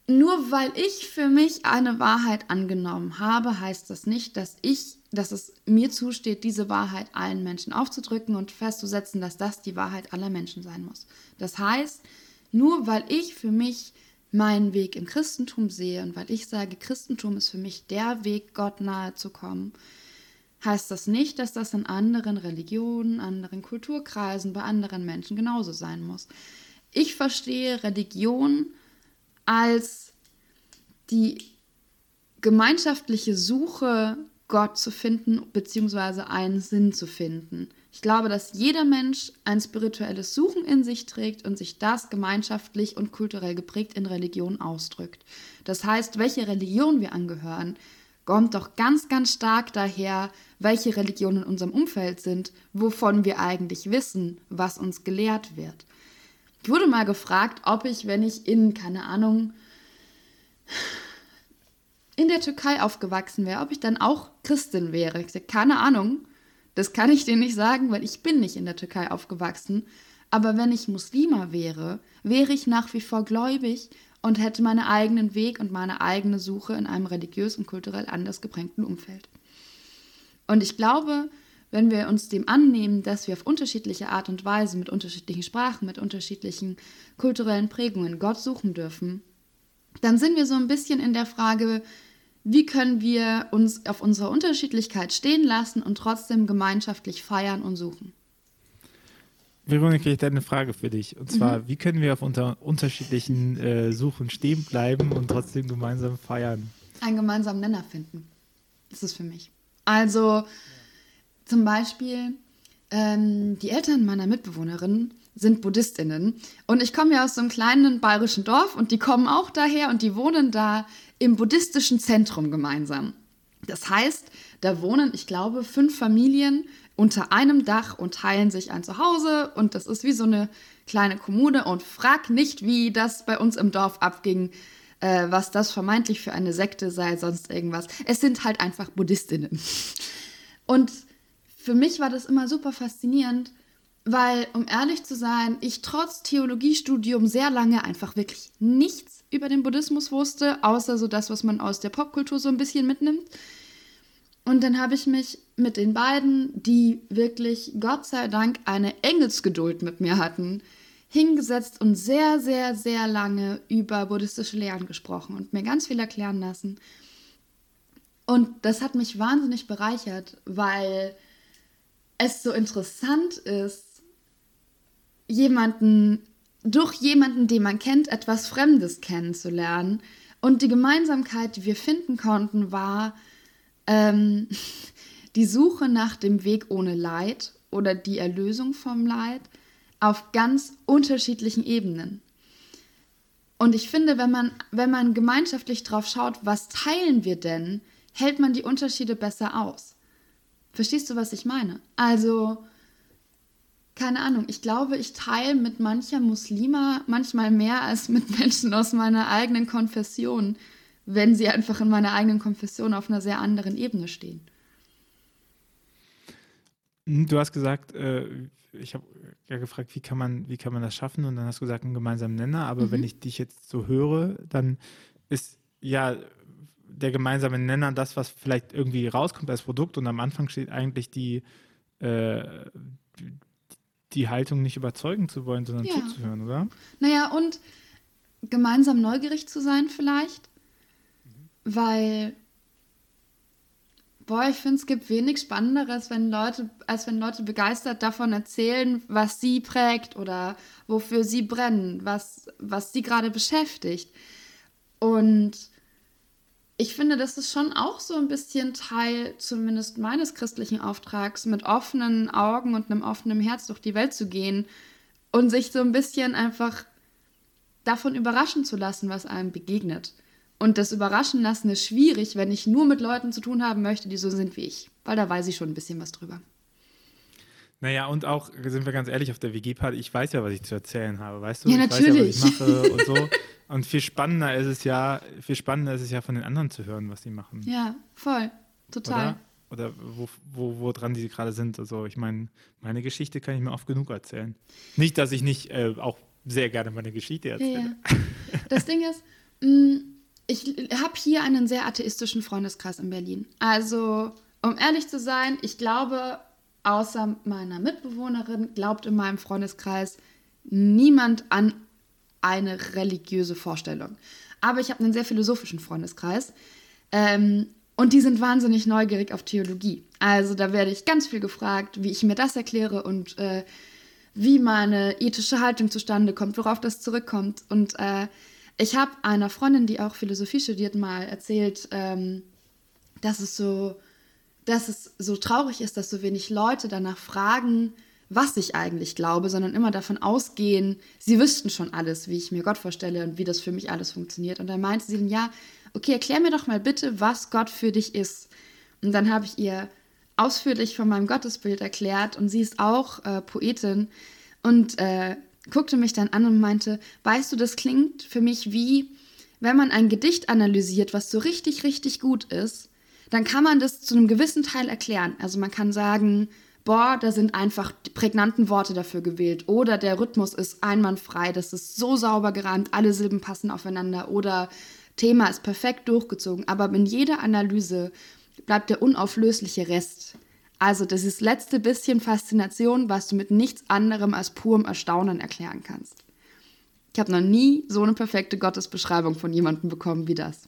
nur weil ich für mich eine Wahrheit angenommen habe, heißt das nicht, dass ich, dass es mir zusteht, diese Wahrheit allen Menschen aufzudrücken und festzusetzen, dass das die Wahrheit aller Menschen sein muss. Das heißt, nur weil ich für mich meinen Weg im Christentum sehe und weil ich sage, Christentum ist für mich der Weg, Gott nahe zu kommen, heißt das nicht, dass das in anderen Religionen, anderen Kulturkreisen, bei anderen Menschen genauso sein muss. Ich verstehe Religion als die gemeinschaftliche Suche, Gott zu finden, beziehungsweise einen Sinn zu finden. Ich glaube, dass jeder Mensch ein spirituelles Suchen in sich trägt und sich das gemeinschaftlich und kulturell geprägt in Religion ausdrückt. Das heißt, welche Religion wir angehören, kommt doch ganz, ganz stark daher, welche Religionen in unserem Umfeld sind, wovon wir eigentlich wissen, was uns gelehrt wird. Ich wurde mal gefragt, ob ich, wenn ich in, keine Ahnung, in der Türkei aufgewachsen wäre, ob ich dann auch Christin wäre. Ich sage, keine Ahnung. Das kann ich dir nicht sagen, weil ich bin nicht in der Türkei aufgewachsen. Aber wenn ich Muslima wäre, wäre ich nach wie vor gläubig und hätte meinen eigenen Weg und meine eigene Suche in einem religiös und kulturell anders geprägten Umfeld. Und ich glaube, wenn wir uns dem annehmen, dass wir auf unterschiedliche Art und Weise mit unterschiedlichen Sprachen, mit unterschiedlichen kulturellen Prägungen Gott suchen dürfen, dann sind wir so ein bisschen in der Frage, wie können wir uns auf unserer Unterschiedlichkeit stehen lassen und trotzdem gemeinschaftlich feiern und suchen? Veronika, ich habe eine Frage für dich. Und zwar, mhm. wie können wir auf unter unterschiedlichen äh, Suchen stehen bleiben und trotzdem gemeinsam feiern? Einen gemeinsamen Nenner finden. Das ist für mich. Also zum Beispiel, ähm, die Eltern meiner Mitbewohnerin sind Buddhistinnen. Und ich komme ja aus so einem kleinen bayerischen Dorf und die kommen auch daher und die wohnen da im buddhistischen Zentrum gemeinsam. Das heißt, da wohnen, ich glaube, fünf Familien unter einem Dach und teilen sich ein Zuhause und das ist wie so eine kleine Kommune und frag nicht, wie das bei uns im Dorf abging, äh, was das vermeintlich für eine Sekte sei, sonst irgendwas. Es sind halt einfach Buddhistinnen. Und für mich war das immer super faszinierend, weil, um ehrlich zu sein, ich trotz Theologiestudium sehr lange einfach wirklich nichts über den Buddhismus wusste, außer so das, was man aus der Popkultur so ein bisschen mitnimmt. Und dann habe ich mich mit den beiden, die wirklich, Gott sei Dank, eine Engelsgeduld mit mir hatten, hingesetzt und sehr, sehr, sehr lange über buddhistische Lehren gesprochen und mir ganz viel erklären lassen. Und das hat mich wahnsinnig bereichert, weil es so interessant ist, jemanden durch jemanden, den man kennt, etwas Fremdes kennenzulernen. Und die Gemeinsamkeit, die wir finden konnten, war ähm, die Suche nach dem Weg ohne Leid oder die Erlösung vom Leid auf ganz unterschiedlichen Ebenen. Und ich finde, wenn man, wenn man gemeinschaftlich drauf schaut, was teilen wir denn, hält man die Unterschiede besser aus. Verstehst du, was ich meine? Also, keine Ahnung, ich glaube, ich teile mit mancher Muslima manchmal mehr als mit Menschen aus meiner eigenen Konfession, wenn sie einfach in meiner eigenen Konfession auf einer sehr anderen Ebene stehen. Hm, du hast gesagt, äh, ich habe ja gefragt, wie kann, man, wie kann man das schaffen? Und dann hast du gesagt, einen gemeinsamen Nenner. Aber mhm. wenn ich dich jetzt so höre, dann ist ja der gemeinsame Nenner das, was vielleicht irgendwie rauskommt als Produkt. Und am Anfang steht eigentlich die, äh, die Haltung nicht überzeugen zu wollen, sondern ja. zuzuhören, oder? Naja, und gemeinsam neugierig zu sein vielleicht, mhm. weil, boah, ich finde, es gibt wenig Spannenderes, wenn Leute, als wenn Leute begeistert davon erzählen, was sie prägt oder wofür sie brennen, was, was sie gerade beschäftigt. Und ich finde, das ist schon auch so ein bisschen Teil zumindest meines christlichen Auftrags, mit offenen Augen und einem offenen Herz durch die Welt zu gehen und sich so ein bisschen einfach davon überraschen zu lassen, was einem begegnet. Und das Überraschen lassen ist schwierig, wenn ich nur mit Leuten zu tun haben möchte, die so sind wie ich, weil da weiß ich schon ein bisschen was drüber. Naja, und auch, sind wir ganz ehrlich, auf der WG-Party, ich weiß ja, was ich zu erzählen habe, weißt du? Ja, ich natürlich. Weiß ja, was ich mache und so. Und viel spannender ist es ja, viel spannender ist es ja von den anderen zu hören, was sie machen. Ja, voll. Total. Oder, Oder wo, wo, wo dran die gerade sind. Also ich meine, meine Geschichte kann ich mir oft genug erzählen. Nicht, dass ich nicht äh, auch sehr gerne meine Geschichte erzähle. Ja. Das Ding ist, mm, ich habe hier einen sehr atheistischen Freundeskreis in Berlin. Also, um ehrlich zu sein, ich glaube, außer meiner Mitbewohnerin glaubt in meinem Freundeskreis niemand an eine religiöse Vorstellung. Aber ich habe einen sehr philosophischen Freundeskreis. Ähm, und die sind wahnsinnig neugierig auf Theologie. Also da werde ich ganz viel gefragt, wie ich mir das erkläre und äh, wie meine ethische Haltung zustande kommt, worauf das zurückkommt. Und äh, ich habe einer Freundin, die auch Philosophie studiert, mal erzählt, ähm, dass es so dass es so traurig ist, dass so wenig Leute danach fragen, was ich eigentlich glaube, sondern immer davon ausgehen, sie wüssten schon alles, wie ich mir Gott vorstelle und wie das für mich alles funktioniert. Und dann meinte sie dann, ja, okay, erklär mir doch mal bitte, was Gott für dich ist. Und dann habe ich ihr ausführlich von meinem Gottesbild erklärt und sie ist auch äh, Poetin und äh, guckte mich dann an und meinte, weißt du, das klingt für mich wie, wenn man ein Gedicht analysiert, was so richtig, richtig gut ist, dann kann man das zu einem gewissen Teil erklären. Also man kann sagen, boah, da sind einfach die prägnanten Worte dafür gewählt oder der Rhythmus ist einwandfrei, das ist so sauber gereimt, alle Silben passen aufeinander oder Thema ist perfekt durchgezogen. Aber in jeder Analyse bleibt der unauflösliche Rest. Also dieses letzte bisschen Faszination, was du mit nichts anderem als purem Erstaunen erklären kannst. Ich habe noch nie so eine perfekte Gottesbeschreibung von jemandem bekommen wie das.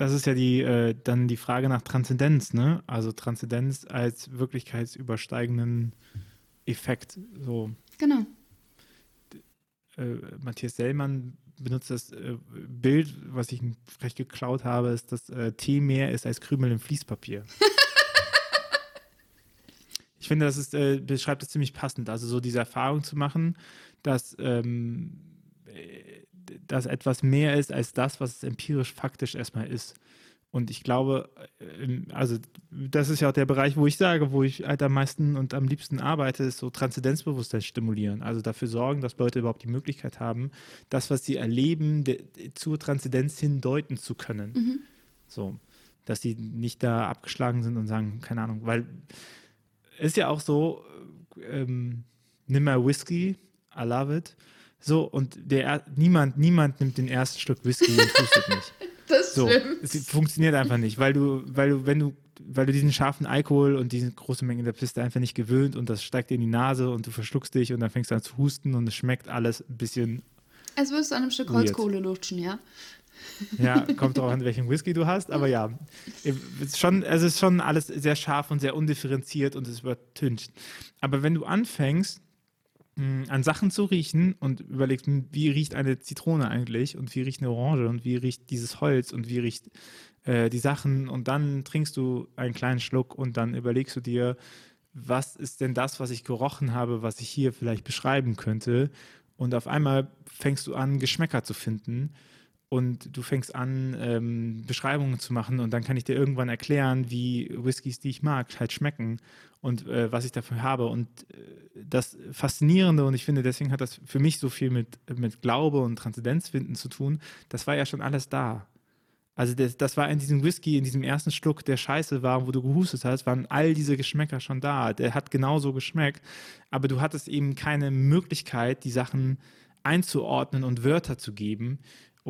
Das ist ja die, äh, dann die Frage nach Transzendenz, ne? Also Transzendenz als wirklichkeitsübersteigenden Effekt. So. Genau. Äh, Matthias Sellmann benutzt das äh, Bild, was ich vielleicht geklaut habe, ist, dass äh, Tee mehr ist als Krümel im Fließpapier. ich finde, das ist, äh, beschreibt es ziemlich passend. Also so diese Erfahrung zu machen, dass, ähm, äh, dass etwas mehr ist als das, was es empirisch faktisch erstmal ist. Und ich glaube, äh, also das ist ja auch der Bereich, wo ich sage, wo ich halt am meisten und am liebsten arbeite, ist so Transzendenzbewusstsein stimulieren. Also dafür sorgen, dass Leute überhaupt die Möglichkeit haben, das, was sie erleben, zur Transzendenz hin deuten zu können. Mhm. So, dass sie nicht da abgeschlagen sind und sagen, keine Ahnung, weil es ist ja auch so, ähm, nimm mal Whisky, I love it. So, und der, niemand, niemand nimmt den ersten Stück Whisky und pustet nicht. Das so, es funktioniert einfach nicht, weil du, weil du, wenn du, weil du diesen scharfen Alkohol und diese große Menge der Piste einfach nicht gewöhnt und das steigt dir in die Nase und du verschluckst dich und dann fängst du an zu husten und es schmeckt alles ein bisschen. Als würdest du an einem Stück Holzkohle lutschen, ja? Ja, kommt auch an, welchen Whisky du hast, aber ja, es ist schon, es ist schon alles sehr scharf und sehr undifferenziert und es übertüncht. Aber wenn du anfängst, an Sachen zu riechen und überlegst, wie riecht eine Zitrone eigentlich und wie riecht eine Orange und wie riecht dieses Holz und wie riecht äh, die Sachen. Und dann trinkst du einen kleinen Schluck und dann überlegst du dir, was ist denn das, was ich gerochen habe, was ich hier vielleicht beschreiben könnte? Und auf einmal fängst du an, Geschmäcker zu finden und du fängst an, ähm, Beschreibungen zu machen und dann kann ich dir irgendwann erklären, wie Whiskys, die ich mag, halt schmecken und äh, was ich dafür habe. Und äh, das Faszinierende, und ich finde, deswegen hat das für mich so viel mit, mit Glaube und Transzendenzfinden zu tun, das war ja schon alles da. Also das, das, war in diesem Whisky, in diesem ersten Schluck, der scheiße war, wo du gehustet hast, waren all diese Geschmäcker schon da. Der hat genauso geschmeckt, aber du hattest eben keine Möglichkeit, die Sachen einzuordnen und Wörter zu geben,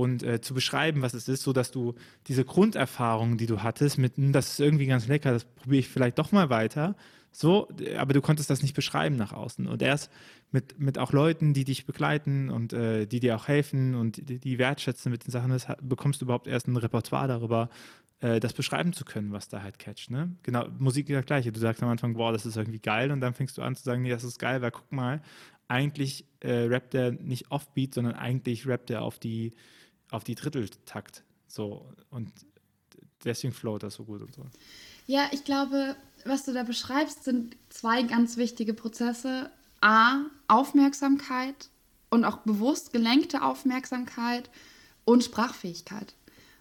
und äh, zu beschreiben, was es ist, sodass du diese Grunderfahrungen, die du hattest, mit, hm, das ist irgendwie ganz lecker, das probiere ich vielleicht doch mal weiter, so, aber du konntest das nicht beschreiben nach außen. Und erst mit, mit auch Leuten, die dich begleiten und äh, die dir auch helfen und die, die wertschätzen mit den Sachen, das, bekommst du überhaupt erst ein Repertoire darüber, äh, das beschreiben zu können, was da halt catcht. Ne? Genau, Musik ist das Gleiche. Du sagst am Anfang, boah, das ist irgendwie geil und dann fängst du an zu sagen, nee, das ist geil, weil guck mal, eigentlich äh, rappt er nicht offbeat, sondern eigentlich rappt er auf die auf die Dritteltakt. So und deswegen flowt das so gut und so. Ja, ich glaube, was du da beschreibst, sind zwei ganz wichtige Prozesse. A, Aufmerksamkeit und auch bewusst gelenkte Aufmerksamkeit und Sprachfähigkeit.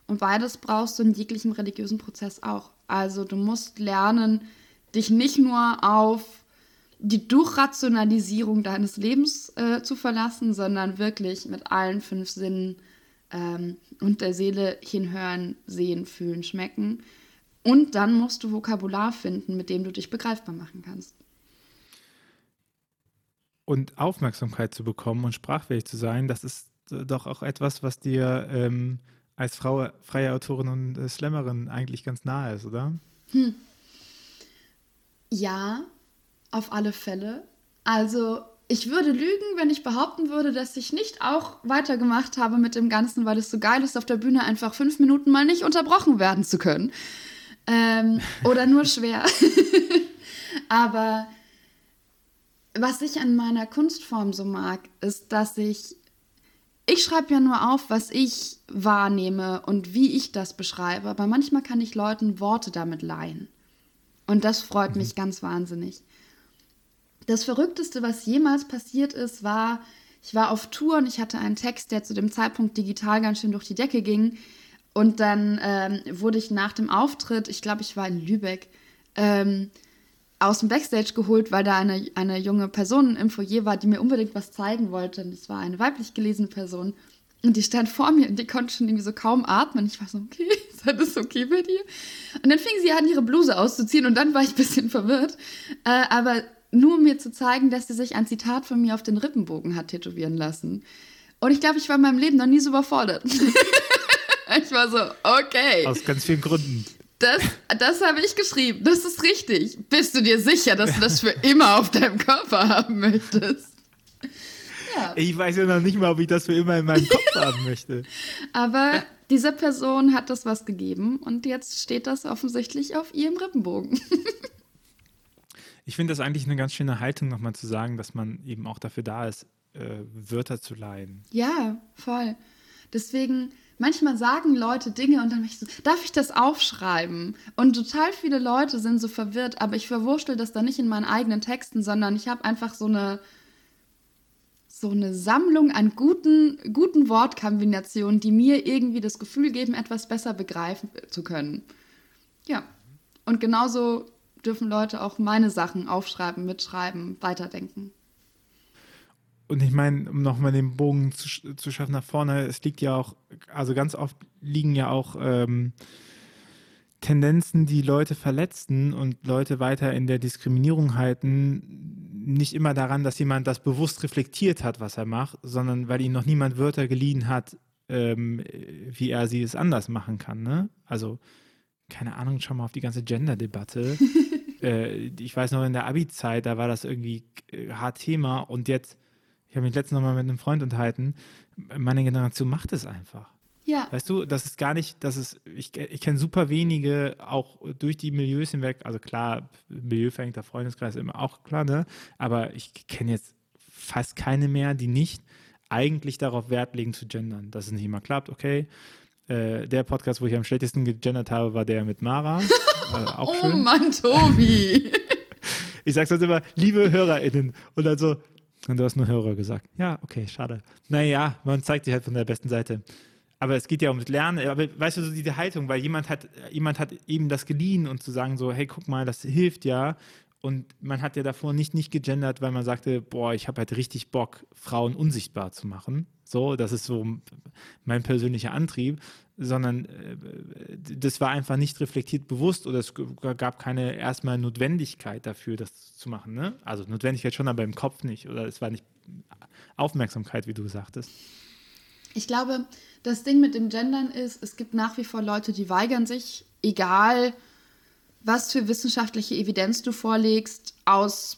Und beides brauchst du in jeglichem religiösen Prozess auch. Also du musst lernen, dich nicht nur auf die Durchrationalisierung deines Lebens äh, zu verlassen, sondern wirklich mit allen fünf Sinnen ähm, und der Seele hinhören, sehen, fühlen, schmecken. Und dann musst du Vokabular finden, mit dem du dich begreifbar machen kannst. Und Aufmerksamkeit zu bekommen und sprachfähig zu sein, das ist doch auch etwas, was dir ähm, als Frau, freie Autorin und äh, Slammerin eigentlich ganz nahe ist, oder? Hm. Ja, auf alle Fälle. Also ich würde lügen, wenn ich behaupten würde, dass ich nicht auch weitergemacht habe mit dem Ganzen, weil es so geil ist, auf der Bühne einfach fünf Minuten mal nicht unterbrochen werden zu können. Ähm, oder nur schwer. Aber was ich an meiner Kunstform so mag, ist, dass ich ich schreibe ja nur auf, was ich wahrnehme und wie ich das beschreibe, aber manchmal kann ich Leuten Worte damit leihen. Und das freut mhm. mich ganz wahnsinnig. Das Verrückteste, was jemals passiert ist, war, ich war auf Tour und ich hatte einen Text, der zu dem Zeitpunkt digital ganz schön durch die Decke ging. Und dann ähm, wurde ich nach dem Auftritt, ich glaube, ich war in Lübeck, ähm, aus dem Backstage geholt, weil da eine, eine junge Person im Foyer war, die mir unbedingt was zeigen wollte. Und es war eine weiblich gelesene Person. Und die stand vor mir und die konnte schon irgendwie so kaum atmen. Ich war so, okay, ist alles okay bei dir? Und dann fing sie an, ihre Bluse auszuziehen und dann war ich ein bisschen verwirrt. Äh, aber nur um mir zu zeigen, dass sie sich ein Zitat von mir auf den Rippenbogen hat tätowieren lassen. Und ich glaube, ich war in meinem Leben noch nie so überfordert. ich war so, okay. Aus ganz vielen Gründen. Das, das habe ich geschrieben. Das ist richtig. Bist du dir sicher, dass du das für immer auf deinem Körper haben möchtest? Ja. Ich weiß ja noch nicht mal, ob ich das für immer in meinem Kopf haben möchte. Aber dieser Person hat das was gegeben und jetzt steht das offensichtlich auf ihrem Rippenbogen. ich finde das eigentlich eine ganz schöne Haltung, nochmal zu sagen, dass man eben auch dafür da ist, äh, Wörter zu leihen. Ja, voll. Deswegen manchmal sagen Leute Dinge und dann bin ich so, darf ich das aufschreiben? Und total viele Leute sind so verwirrt, aber ich verwurschtel das dann nicht in meinen eigenen Texten, sondern ich habe einfach so eine so eine Sammlung an guten, guten Wortkombinationen, die mir irgendwie das Gefühl geben, etwas besser begreifen zu können. Ja. Und genauso dürfen Leute auch meine Sachen aufschreiben, mitschreiben, weiterdenken. Und ich meine, um nochmal den Bogen zu, zu schaffen nach vorne, es liegt ja auch, also ganz oft liegen ja auch ähm, Tendenzen, die Leute verletzen und Leute weiter in der Diskriminierung halten, nicht immer daran, dass jemand das bewusst reflektiert hat, was er macht, sondern weil ihm noch niemand Wörter geliehen hat, ähm, wie er sie es anders machen kann. Ne? Also, keine Ahnung, schau mal auf die ganze Gender-Debatte. äh, ich weiß noch, in der Abi-Zeit, da war das irgendwie äh, hart Thema und jetzt ich habe mich letztens nochmal mit einem Freund unterhalten. Meine Generation macht es einfach. Ja. Weißt du, das ist gar nicht, das ist, ich, ich kenne super wenige, auch durch die Milieus hinweg, also klar, milieuverhängter Freundeskreis immer auch klar, ne? Aber ich kenne jetzt fast keine mehr, die nicht eigentlich darauf Wert legen zu gendern. Dass es nicht immer klappt, okay. Äh, der Podcast, wo ich am schlechtesten gegendert habe, war der mit Mara. Äh, auch oh schön. Mann, Tobi! ich sage sonst immer, liebe HörerInnen. Und dann so, und du hast nur Hörer gesagt. Ja, okay, schade. Naja, man zeigt sich halt von der besten Seite. Aber es geht ja ums Lernen. Aber weißt du, so diese Haltung, weil jemand hat, jemand hat eben das geliehen und zu sagen so, hey, guck mal, das hilft ja. Und man hat ja davor nicht, nicht gegendert, weil man sagte, boah, ich habe halt richtig Bock, Frauen unsichtbar zu machen. So, das ist so mein persönlicher Antrieb, sondern äh, das war einfach nicht reflektiert bewusst oder es gab keine erstmal Notwendigkeit dafür, das zu machen. Ne? Also Notwendigkeit schon, aber im Kopf nicht oder es war nicht Aufmerksamkeit, wie du sagtest. Ich glaube, das Ding mit dem Gendern ist, es gibt nach wie vor Leute, die weigern sich, egal was für wissenschaftliche Evidenz du vorlegst, aus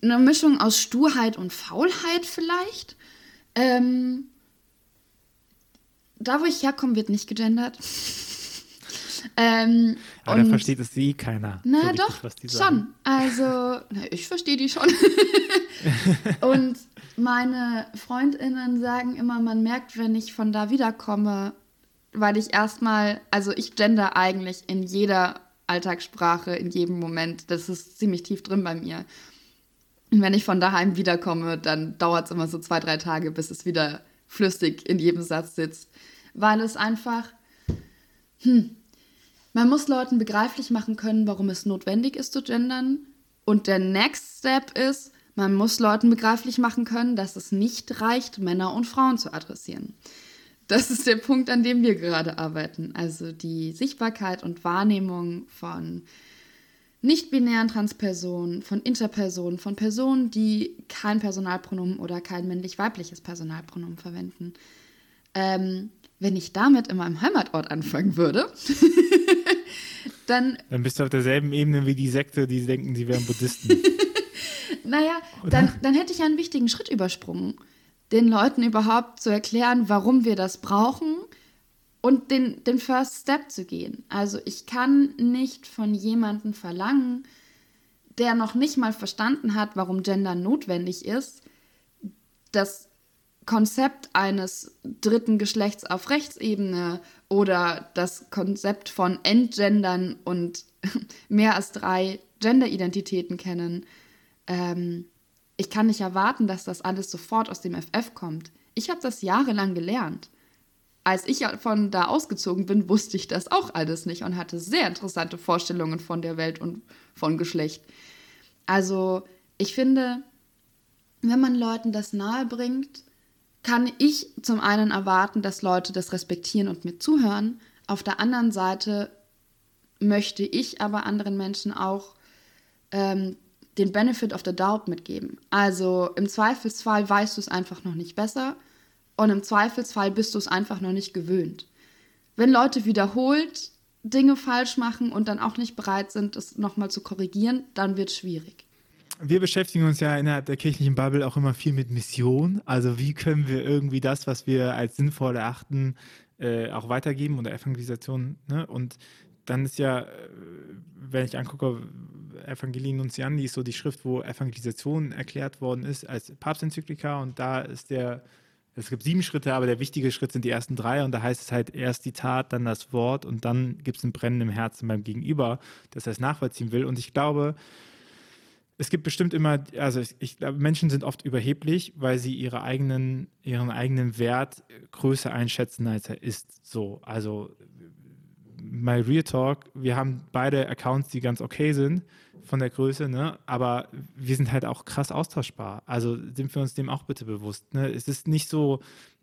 einer Mischung aus Sturheit und Faulheit vielleicht. Ähm, da, wo ich herkomme, wird nicht gegendert. ähm, Aber da versteht es eh keiner. Na so doch, richtig, schon. Also, na, ich verstehe die schon. und meine Freundinnen sagen immer, man merkt, wenn ich von da wiederkomme, weil ich erstmal, also ich gender eigentlich in jeder Alltagssprache, in jedem Moment. Das ist ziemlich tief drin bei mir. Und wenn ich von daheim wiederkomme, dann dauert es immer so zwei, drei Tage, bis es wieder flüssig in jedem Satz sitzt weil es einfach, hm, man muss Leuten begreiflich machen können, warum es notwendig ist zu gendern. Und der Next Step ist, man muss Leuten begreiflich machen können, dass es nicht reicht, Männer und Frauen zu adressieren. Das ist der Punkt, an dem wir gerade arbeiten. Also die Sichtbarkeit und Wahrnehmung von nicht-binären Transpersonen, von Interpersonen, von Personen, die kein Personalpronomen oder kein männlich-weibliches Personalpronomen verwenden. Ähm, wenn ich damit in meinem Heimatort anfangen würde, dann. Dann bist du auf derselben Ebene wie die Sekte, die denken, sie wären Buddhisten. naja, dann, dann hätte ich einen wichtigen Schritt übersprungen, den Leuten überhaupt zu erklären, warum wir das brauchen und den, den First Step zu gehen. Also ich kann nicht von jemandem verlangen, der noch nicht mal verstanden hat, warum Gender notwendig ist, dass Konzept eines dritten Geschlechts auf Rechtsebene oder das Konzept von Entgendern und mehr als drei Genderidentitäten kennen. Ähm, ich kann nicht erwarten, dass das alles sofort aus dem FF kommt. Ich habe das jahrelang gelernt. Als ich von da ausgezogen bin, wusste ich das auch alles nicht und hatte sehr interessante Vorstellungen von der Welt und von Geschlecht. Also ich finde, wenn man Leuten das nahe bringt, kann ich zum einen erwarten, dass Leute das respektieren und mir zuhören. Auf der anderen Seite möchte ich aber anderen Menschen auch ähm, den Benefit of the Doubt mitgeben. Also im Zweifelsfall weißt du es einfach noch nicht besser und im Zweifelsfall bist du es einfach noch nicht gewöhnt. Wenn Leute wiederholt Dinge falsch machen und dann auch nicht bereit sind, es nochmal zu korrigieren, dann wird es schwierig. Wir beschäftigen uns ja innerhalb der kirchlichen Bubble auch immer viel mit Mission. Also wie können wir irgendwie das, was wir als sinnvoll erachten, äh, auch weitergeben oder Evangelisation. Ne? Und dann ist ja, äh, wenn ich angucke, Evangelien Nuntiandi ist so die Schrift, wo Evangelisation erklärt worden ist als Papstenzyklika und da ist der, es gibt sieben Schritte, aber der wichtige Schritt sind die ersten drei und da heißt es halt erst die Tat, dann das Wort und dann gibt es ein Brennen im Herzen beim Gegenüber, das er es nachvollziehen will. Und ich glaube, es gibt bestimmt immer, also ich, ich glaube, Menschen sind oft überheblich, weil sie ihre eigenen, ihren eigenen Wert größer einschätzen, als er ist. So, also mal Real Talk, wir haben beide Accounts, die ganz okay sind von der Größe, ne? aber wir sind halt auch krass austauschbar. Also sind wir uns dem auch bitte bewusst. Ne? Es ist nicht so,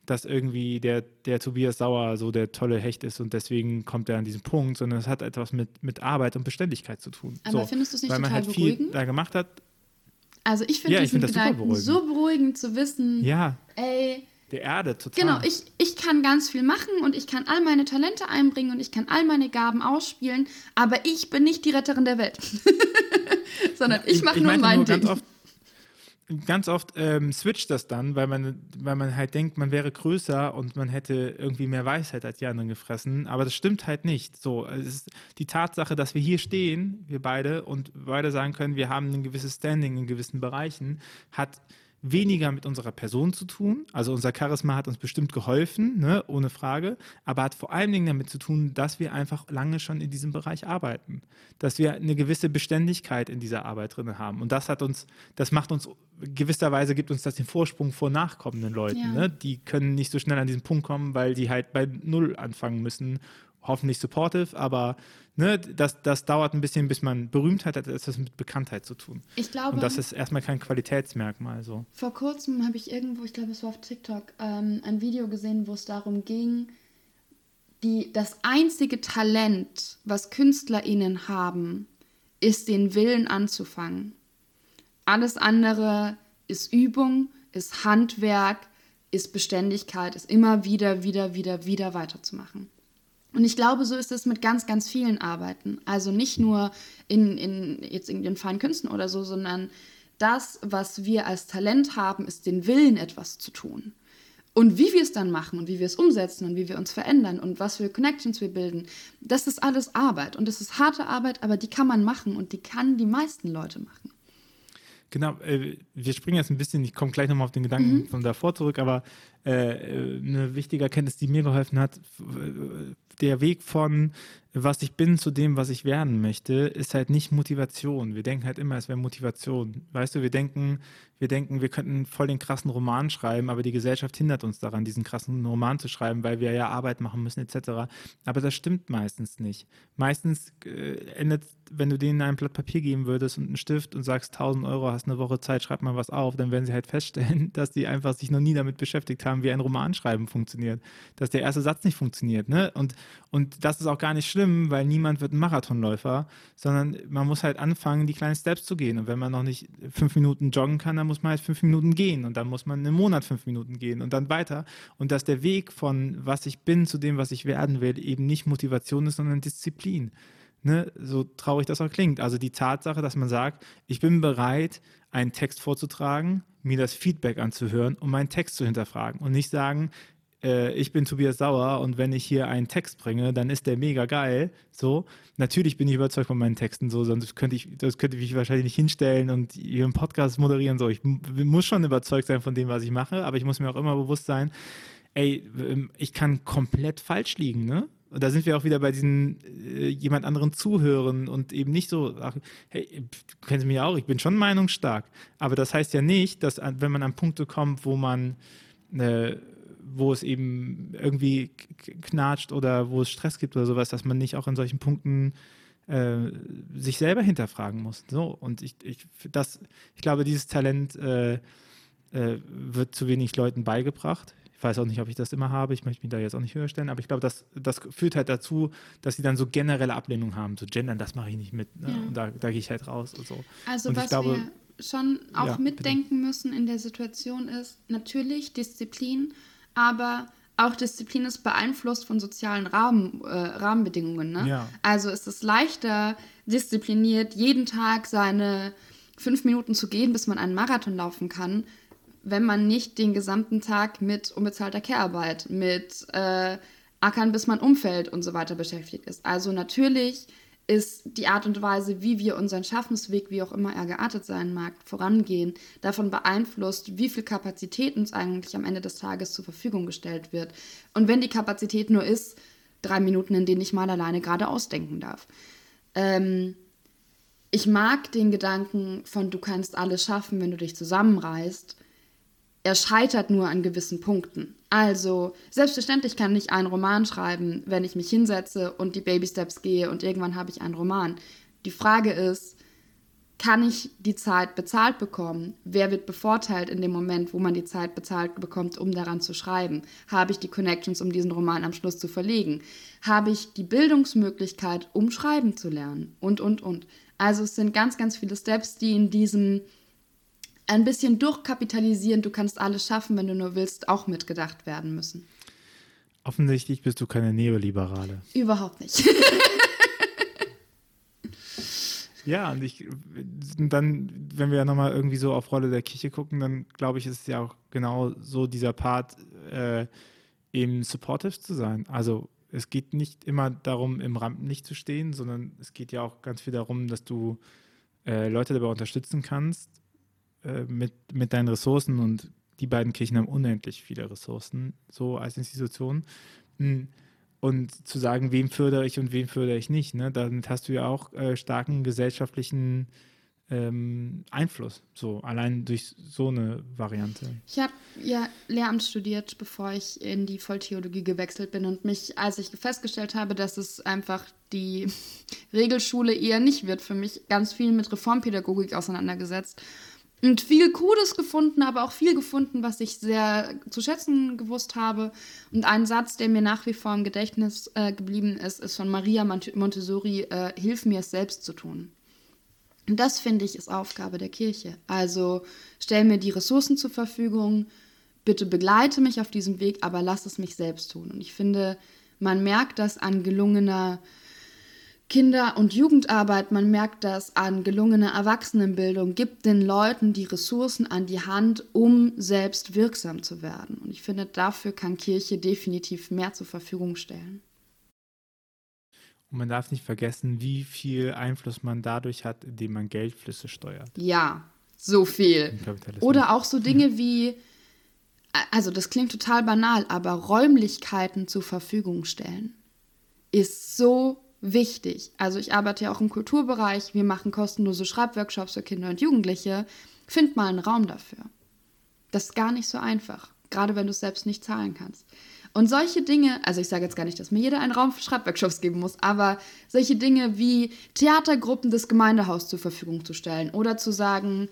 dass irgendwie der, der Tobias Sauer so der tolle Hecht ist und deswegen kommt er an diesen Punkt, sondern es hat etwas mit, mit Arbeit und Beständigkeit zu tun. Aber so, findest du es nicht weil man total halt beruhigend? viel da gemacht hat. Also ich finde Ja, ich diesen find das super Gedanken beruhigend. so beruhigend zu wissen, Ja, ey, der Erde total. Genau, ich, ich kann ganz viel machen und ich kann all meine Talente einbringen und ich kann all meine Gaben ausspielen, aber ich bin nicht die Retterin der Welt. Sondern ich mache nur mein ganz Ding. oft, ganz oft ähm, switcht das dann, weil man, weil man halt denkt, man wäre größer und man hätte irgendwie mehr Weisheit als die anderen gefressen. Aber das stimmt halt nicht. So, es ist die Tatsache, dass wir hier stehen, wir beide, und beide sagen können, wir haben ein gewisses Standing in gewissen Bereichen, hat weniger mit unserer Person zu tun. Also unser Charisma hat uns bestimmt geholfen, ne, ohne Frage, aber hat vor allen Dingen damit zu tun, dass wir einfach lange schon in diesem Bereich arbeiten, dass wir eine gewisse Beständigkeit in dieser Arbeit drin haben. Und das hat uns, das macht uns gewisserweise gibt uns das den Vorsprung vor nachkommenden Leuten. Ja. Ne? Die können nicht so schnell an diesen Punkt kommen, weil die halt bei Null anfangen müssen. Hoffentlich supportive, aber ne, das, das dauert ein bisschen, bis man Berühmtheit hat, das hat mit Bekanntheit zu tun. Ich glaube, Und das ist erstmal kein Qualitätsmerkmal so. vor kurzem habe ich irgendwo, ich glaube, es war auf TikTok, ähm, ein Video gesehen, wo es darum ging, die, das einzige Talent, was KünstlerInnen haben, ist den Willen anzufangen. Alles andere ist Übung, ist Handwerk, ist Beständigkeit, ist immer wieder, wieder, wieder, wieder weiterzumachen. Und ich glaube, so ist es mit ganz, ganz vielen Arbeiten. Also nicht nur in, in jetzt in den feinen Künsten oder so, sondern das, was wir als Talent haben, ist den Willen, etwas zu tun. Und wie wir es dann machen und wie wir es umsetzen und wie wir uns verändern und was für Connections wir bilden, das ist alles Arbeit. Und das ist harte Arbeit, aber die kann man machen und die kann die meisten Leute machen. Genau, äh, wir springen jetzt ein bisschen, ich komme gleich nochmal auf den Gedanken von davor zurück, aber äh, äh, eine wichtige Erkenntnis, die mir geholfen hat, der Weg von was ich bin zu dem, was ich werden möchte, ist halt nicht Motivation. Wir denken halt immer, es wäre Motivation. Weißt du, wir denken, wir denken, wir könnten voll den krassen Roman schreiben, aber die Gesellschaft hindert uns daran, diesen krassen Roman zu schreiben, weil wir ja Arbeit machen müssen, etc. Aber das stimmt meistens nicht. Meistens äh, endet, wenn du denen ein Blatt Papier geben würdest und einen Stift und sagst 1000 Euro, hast eine Woche Zeit, schreib mal was auf, dann werden sie halt feststellen, dass die einfach sich noch nie damit beschäftigt haben, wie ein Romanschreiben funktioniert. Dass der erste Satz nicht funktioniert. Ne? Und, und das ist auch gar nicht schlimm, weil niemand wird ein Marathonläufer, sondern man muss halt anfangen, die kleinen Steps zu gehen. Und wenn man noch nicht fünf Minuten joggen kann, dann muss man halt fünf Minuten gehen. Und dann muss man einen Monat fünf Minuten gehen und dann weiter. Und dass der Weg von was ich bin zu dem, was ich werden will, eben nicht Motivation ist, sondern Disziplin. Ne? So traurig das auch klingt. Also die Tatsache, dass man sagt, ich bin bereit, einen Text vorzutragen, mir das Feedback anzuhören und meinen Text zu hinterfragen und nicht sagen, äh, ich bin Tobias Sauer und wenn ich hier einen Text bringe, dann ist der mega geil. So, natürlich bin ich überzeugt von meinen Texten, so, sonst könnte ich, das könnte ich wahrscheinlich nicht hinstellen und hier einen Podcast moderieren. So, ich muss schon überzeugt sein von dem, was ich mache, aber ich muss mir auch immer bewusst sein, ey, ähm, ich kann komplett falsch liegen, ne? Und da sind wir auch wieder bei diesen äh, jemand anderen zuhören und eben nicht so, ach, hey, du kennst mich auch, ich bin schon meinungsstark. Aber das heißt ja nicht, dass wenn man an Punkte kommt, wo man, äh, wo es eben irgendwie knatscht oder wo es Stress gibt oder sowas, dass man nicht auch in solchen Punkten äh, sich selber hinterfragen muss. So, und ich, ich, das, ich glaube, dieses Talent äh, äh wird zu wenig Leuten beigebracht. Ich weiß auch nicht, ob ich das immer habe. Ich möchte mich da jetzt auch nicht höher stellen, aber ich glaube, das, das führt halt dazu, dass sie dann so generelle Ablehnung haben. So Gendern, das mache ich nicht mit. Ne? Ja. Und da, da gehe ich halt raus und so. Also, und was glaube, wir schon auch ja, mitdenken bitte. müssen in der Situation ist, natürlich Disziplin, aber auch Disziplin ist beeinflusst von sozialen Rahmen, äh, Rahmenbedingungen. Ne? Ja. Also ist es leichter, diszipliniert jeden Tag seine fünf Minuten zu gehen, bis man einen Marathon laufen kann, wenn man nicht den gesamten Tag mit unbezahlter Care-Arbeit, mit äh, Ackern, bis man umfällt und so weiter beschäftigt ist. Also natürlich ist die Art und Weise, wie wir unseren Schaffensweg, wie auch immer er geartet sein mag, vorangehen, davon beeinflusst, wie viel Kapazität uns eigentlich am Ende des Tages zur Verfügung gestellt wird. Und wenn die Kapazität nur ist, drei Minuten, in denen ich mal alleine gerade ausdenken darf. Ähm, ich mag den Gedanken von, du kannst alles schaffen, wenn du dich zusammenreißt, er scheitert nur an gewissen Punkten. Also, selbstverständlich kann ich einen Roman schreiben, wenn ich mich hinsetze und die Baby Steps gehe und irgendwann habe ich einen Roman. Die Frage ist, kann ich die Zeit bezahlt bekommen? Wer wird bevorteilt in dem Moment, wo man die Zeit bezahlt bekommt, um daran zu schreiben? Habe ich die Connections, um diesen Roman am Schluss zu verlegen? Habe ich die Bildungsmöglichkeit, um schreiben zu lernen? Und, und, und. Also es sind ganz, ganz viele Steps, die in diesem ein bisschen durchkapitalisieren, du kannst alles schaffen, wenn du nur willst, auch mitgedacht werden müssen. Offensichtlich bist du keine Neoliberale. Überhaupt nicht. ja, und ich, dann, wenn wir ja nochmal irgendwie so auf Rolle der Kirche gucken, dann glaube ich, ist es ja auch genau so dieser Part, äh, eben supportive zu sein. Also es geht nicht immer darum, im Rampenlicht zu stehen, sondern es geht ja auch ganz viel darum, dass du äh, Leute dabei unterstützen kannst, äh, mit, mit deinen Ressourcen und die beiden Kirchen haben unendlich viele Ressourcen, so als Institution. Hm. Und zu sagen, wem fördere ich und wem fördere ich nicht, ne? damit hast du ja auch äh, starken gesellschaftlichen ähm, Einfluss, so allein durch so eine Variante. Ich habe ja Lehramt studiert, bevor ich in die Volltheologie gewechselt bin und mich, als ich festgestellt habe, dass es einfach die Regelschule eher nicht wird, für mich ganz viel mit Reformpädagogik auseinandergesetzt und viel Cooles gefunden, aber auch viel gefunden, was ich sehr zu schätzen gewusst habe. Und ein Satz, der mir nach wie vor im Gedächtnis äh, geblieben ist, ist von Maria Montessori, äh, Hilf mir es selbst zu tun. Und das finde ich ist Aufgabe der Kirche. Also stell mir die Ressourcen zur Verfügung, bitte begleite mich auf diesem Weg, aber lass es mich selbst tun. Und ich finde, man merkt das an gelungener Kinder- und Jugendarbeit, man merkt das an gelungener Erwachsenenbildung, gibt den Leuten die Ressourcen an die Hand, um selbst wirksam zu werden. Und ich finde, dafür kann Kirche definitiv mehr zur Verfügung stellen. Und man darf nicht vergessen, wie viel Einfluss man dadurch hat, indem man Geldflüsse steuert. Ja, so viel. Oder auch so Dinge wie, also das klingt total banal, aber Räumlichkeiten zur Verfügung stellen ist so wichtig. Also ich arbeite ja auch im Kulturbereich, wir machen kostenlose Schreibworkshops für Kinder und Jugendliche. Find mal einen Raum dafür. Das ist gar nicht so einfach, gerade wenn du es selbst nicht zahlen kannst. Und solche Dinge, also ich sage jetzt gar nicht, dass mir jeder einen Raum für Schreibworkshops geben muss, aber solche Dinge wie Theatergruppen des Gemeindehaus zur Verfügung zu stellen oder zu sagen,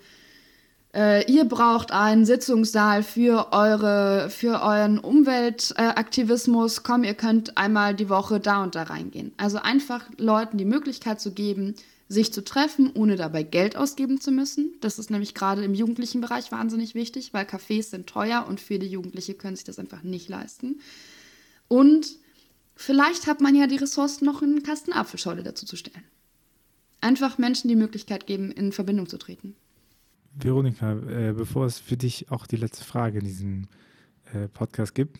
äh, ihr braucht einen Sitzungssaal für, eure, für euren Umweltaktivismus. Äh, Komm, ihr könnt einmal die Woche da und da reingehen. Also einfach Leuten die Möglichkeit zu geben, sich zu treffen, ohne dabei Geld ausgeben zu müssen. Das ist nämlich gerade im jugendlichen Bereich wahnsinnig wichtig, weil Cafés sind teuer und viele Jugendliche können sich das einfach nicht leisten. Und vielleicht hat man ja die Ressourcen, noch einen Kasten Apfelschorle dazu zu stellen. Einfach Menschen die Möglichkeit geben, in Verbindung zu treten. Veronika, äh, bevor es für dich auch die letzte Frage in diesem äh, Podcast gibt,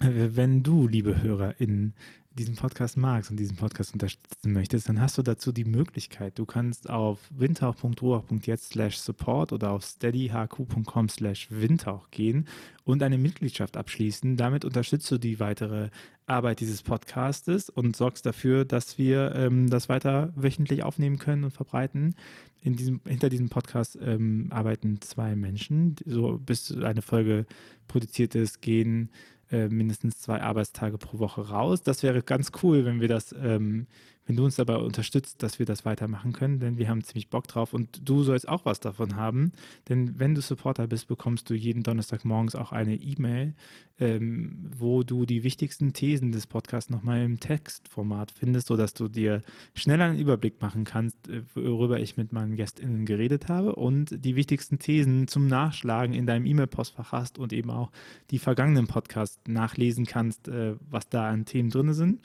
Äh, wenn du, liebe HörerInnen, diesen Podcast magst und diesen Podcast unterstützen möchtest, dann hast du dazu die Möglichkeit. Du kannst auf windhauch.ruach.jetzt slash support oder auf steadyhq.com slash windhauch gehen und eine Mitgliedschaft abschließen. Damit unterstützt du die weitere Arbeit dieses Podcastes und sorgst dafür, dass wir ähm, das weiter wöchentlich aufnehmen können und verbreiten. In diesem, hinter diesem Podcast ähm, arbeiten zwei Menschen. So bis eine Folge produziert ist, gehen mindestens zwei Arbeitstage pro Woche raus. Das wäre ganz cool, wenn wir das ähm, wenn du uns dabei unterstützt, dass wir das weitermachen können, denn wir haben ziemlich Bock drauf und du sollst auch was davon haben, denn wenn du Supporter bist, bekommst du jeden Donnerstag morgens auch eine E-Mail, ähm, wo du die wichtigsten Thesen des Podcasts nochmal im Textformat findest, sodass du dir schneller einen Überblick machen kannst, äh, worüber ich mit meinen GästInnen geredet habe und die wichtigsten Thesen zum Nachschlagen in deinem E-Mail-Postfach hast und eben auch die vergangenen Podcasts nachlesen kannst, äh, was da an Themen drin sind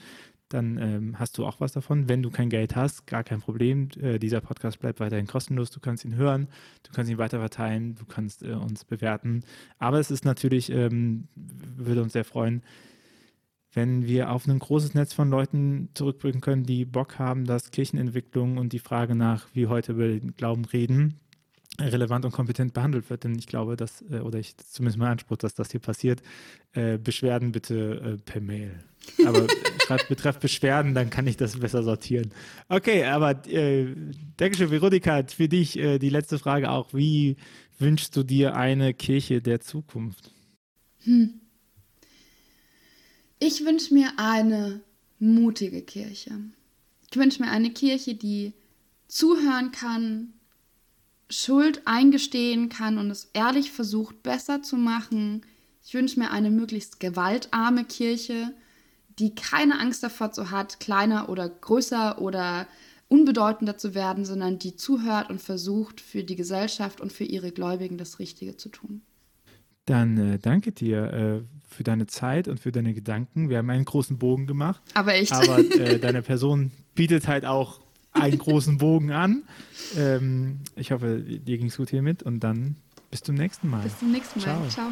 dann ähm, hast du auch was davon. Wenn du kein Geld hast, gar kein Problem. Äh, dieser Podcast bleibt weiterhin kostenlos. Du kannst ihn hören, du kannst ihn weiterverteilen, du kannst äh, uns bewerten. Aber es ist natürlich, ähm, würde uns sehr freuen, wenn wir auf ein großes Netz von Leuten zurückblicken können, die Bock haben, dass Kirchenentwicklung und die Frage nach, wie heute über den Glauben reden, relevant und kompetent behandelt wird. Denn ich glaube, dass, äh, oder ich zumindest mal Anspruch, dass das hier passiert. Äh, Beschwerden bitte äh, per Mail. Aber schreibt betreff Beschwerden, dann kann ich das besser sortieren. Okay, aber äh, Dankeschön, Veronika, für dich äh, die letzte Frage auch. Wie wünschst du dir eine Kirche der Zukunft? Hm. Ich wünsche mir eine mutige Kirche. Ich wünsche mir eine Kirche, die zuhören kann, Schuld eingestehen kann und es ehrlich versucht, besser zu machen. Ich wünsche mir eine möglichst gewaltarme Kirche, die keine Angst davor zu hat, kleiner oder größer oder unbedeutender zu werden, sondern die zuhört und versucht, für die Gesellschaft und für ihre Gläubigen das Richtige zu tun. Dann äh, danke dir äh, für deine Zeit und für deine Gedanken. Wir haben einen großen Bogen gemacht. Aber echt. Aber äh, deine Person bietet halt auch einen großen Bogen an. Ähm, ich hoffe, dir ging es gut hiermit und dann bis zum nächsten Mal. Bis zum nächsten Mal. Ciao. Ciao.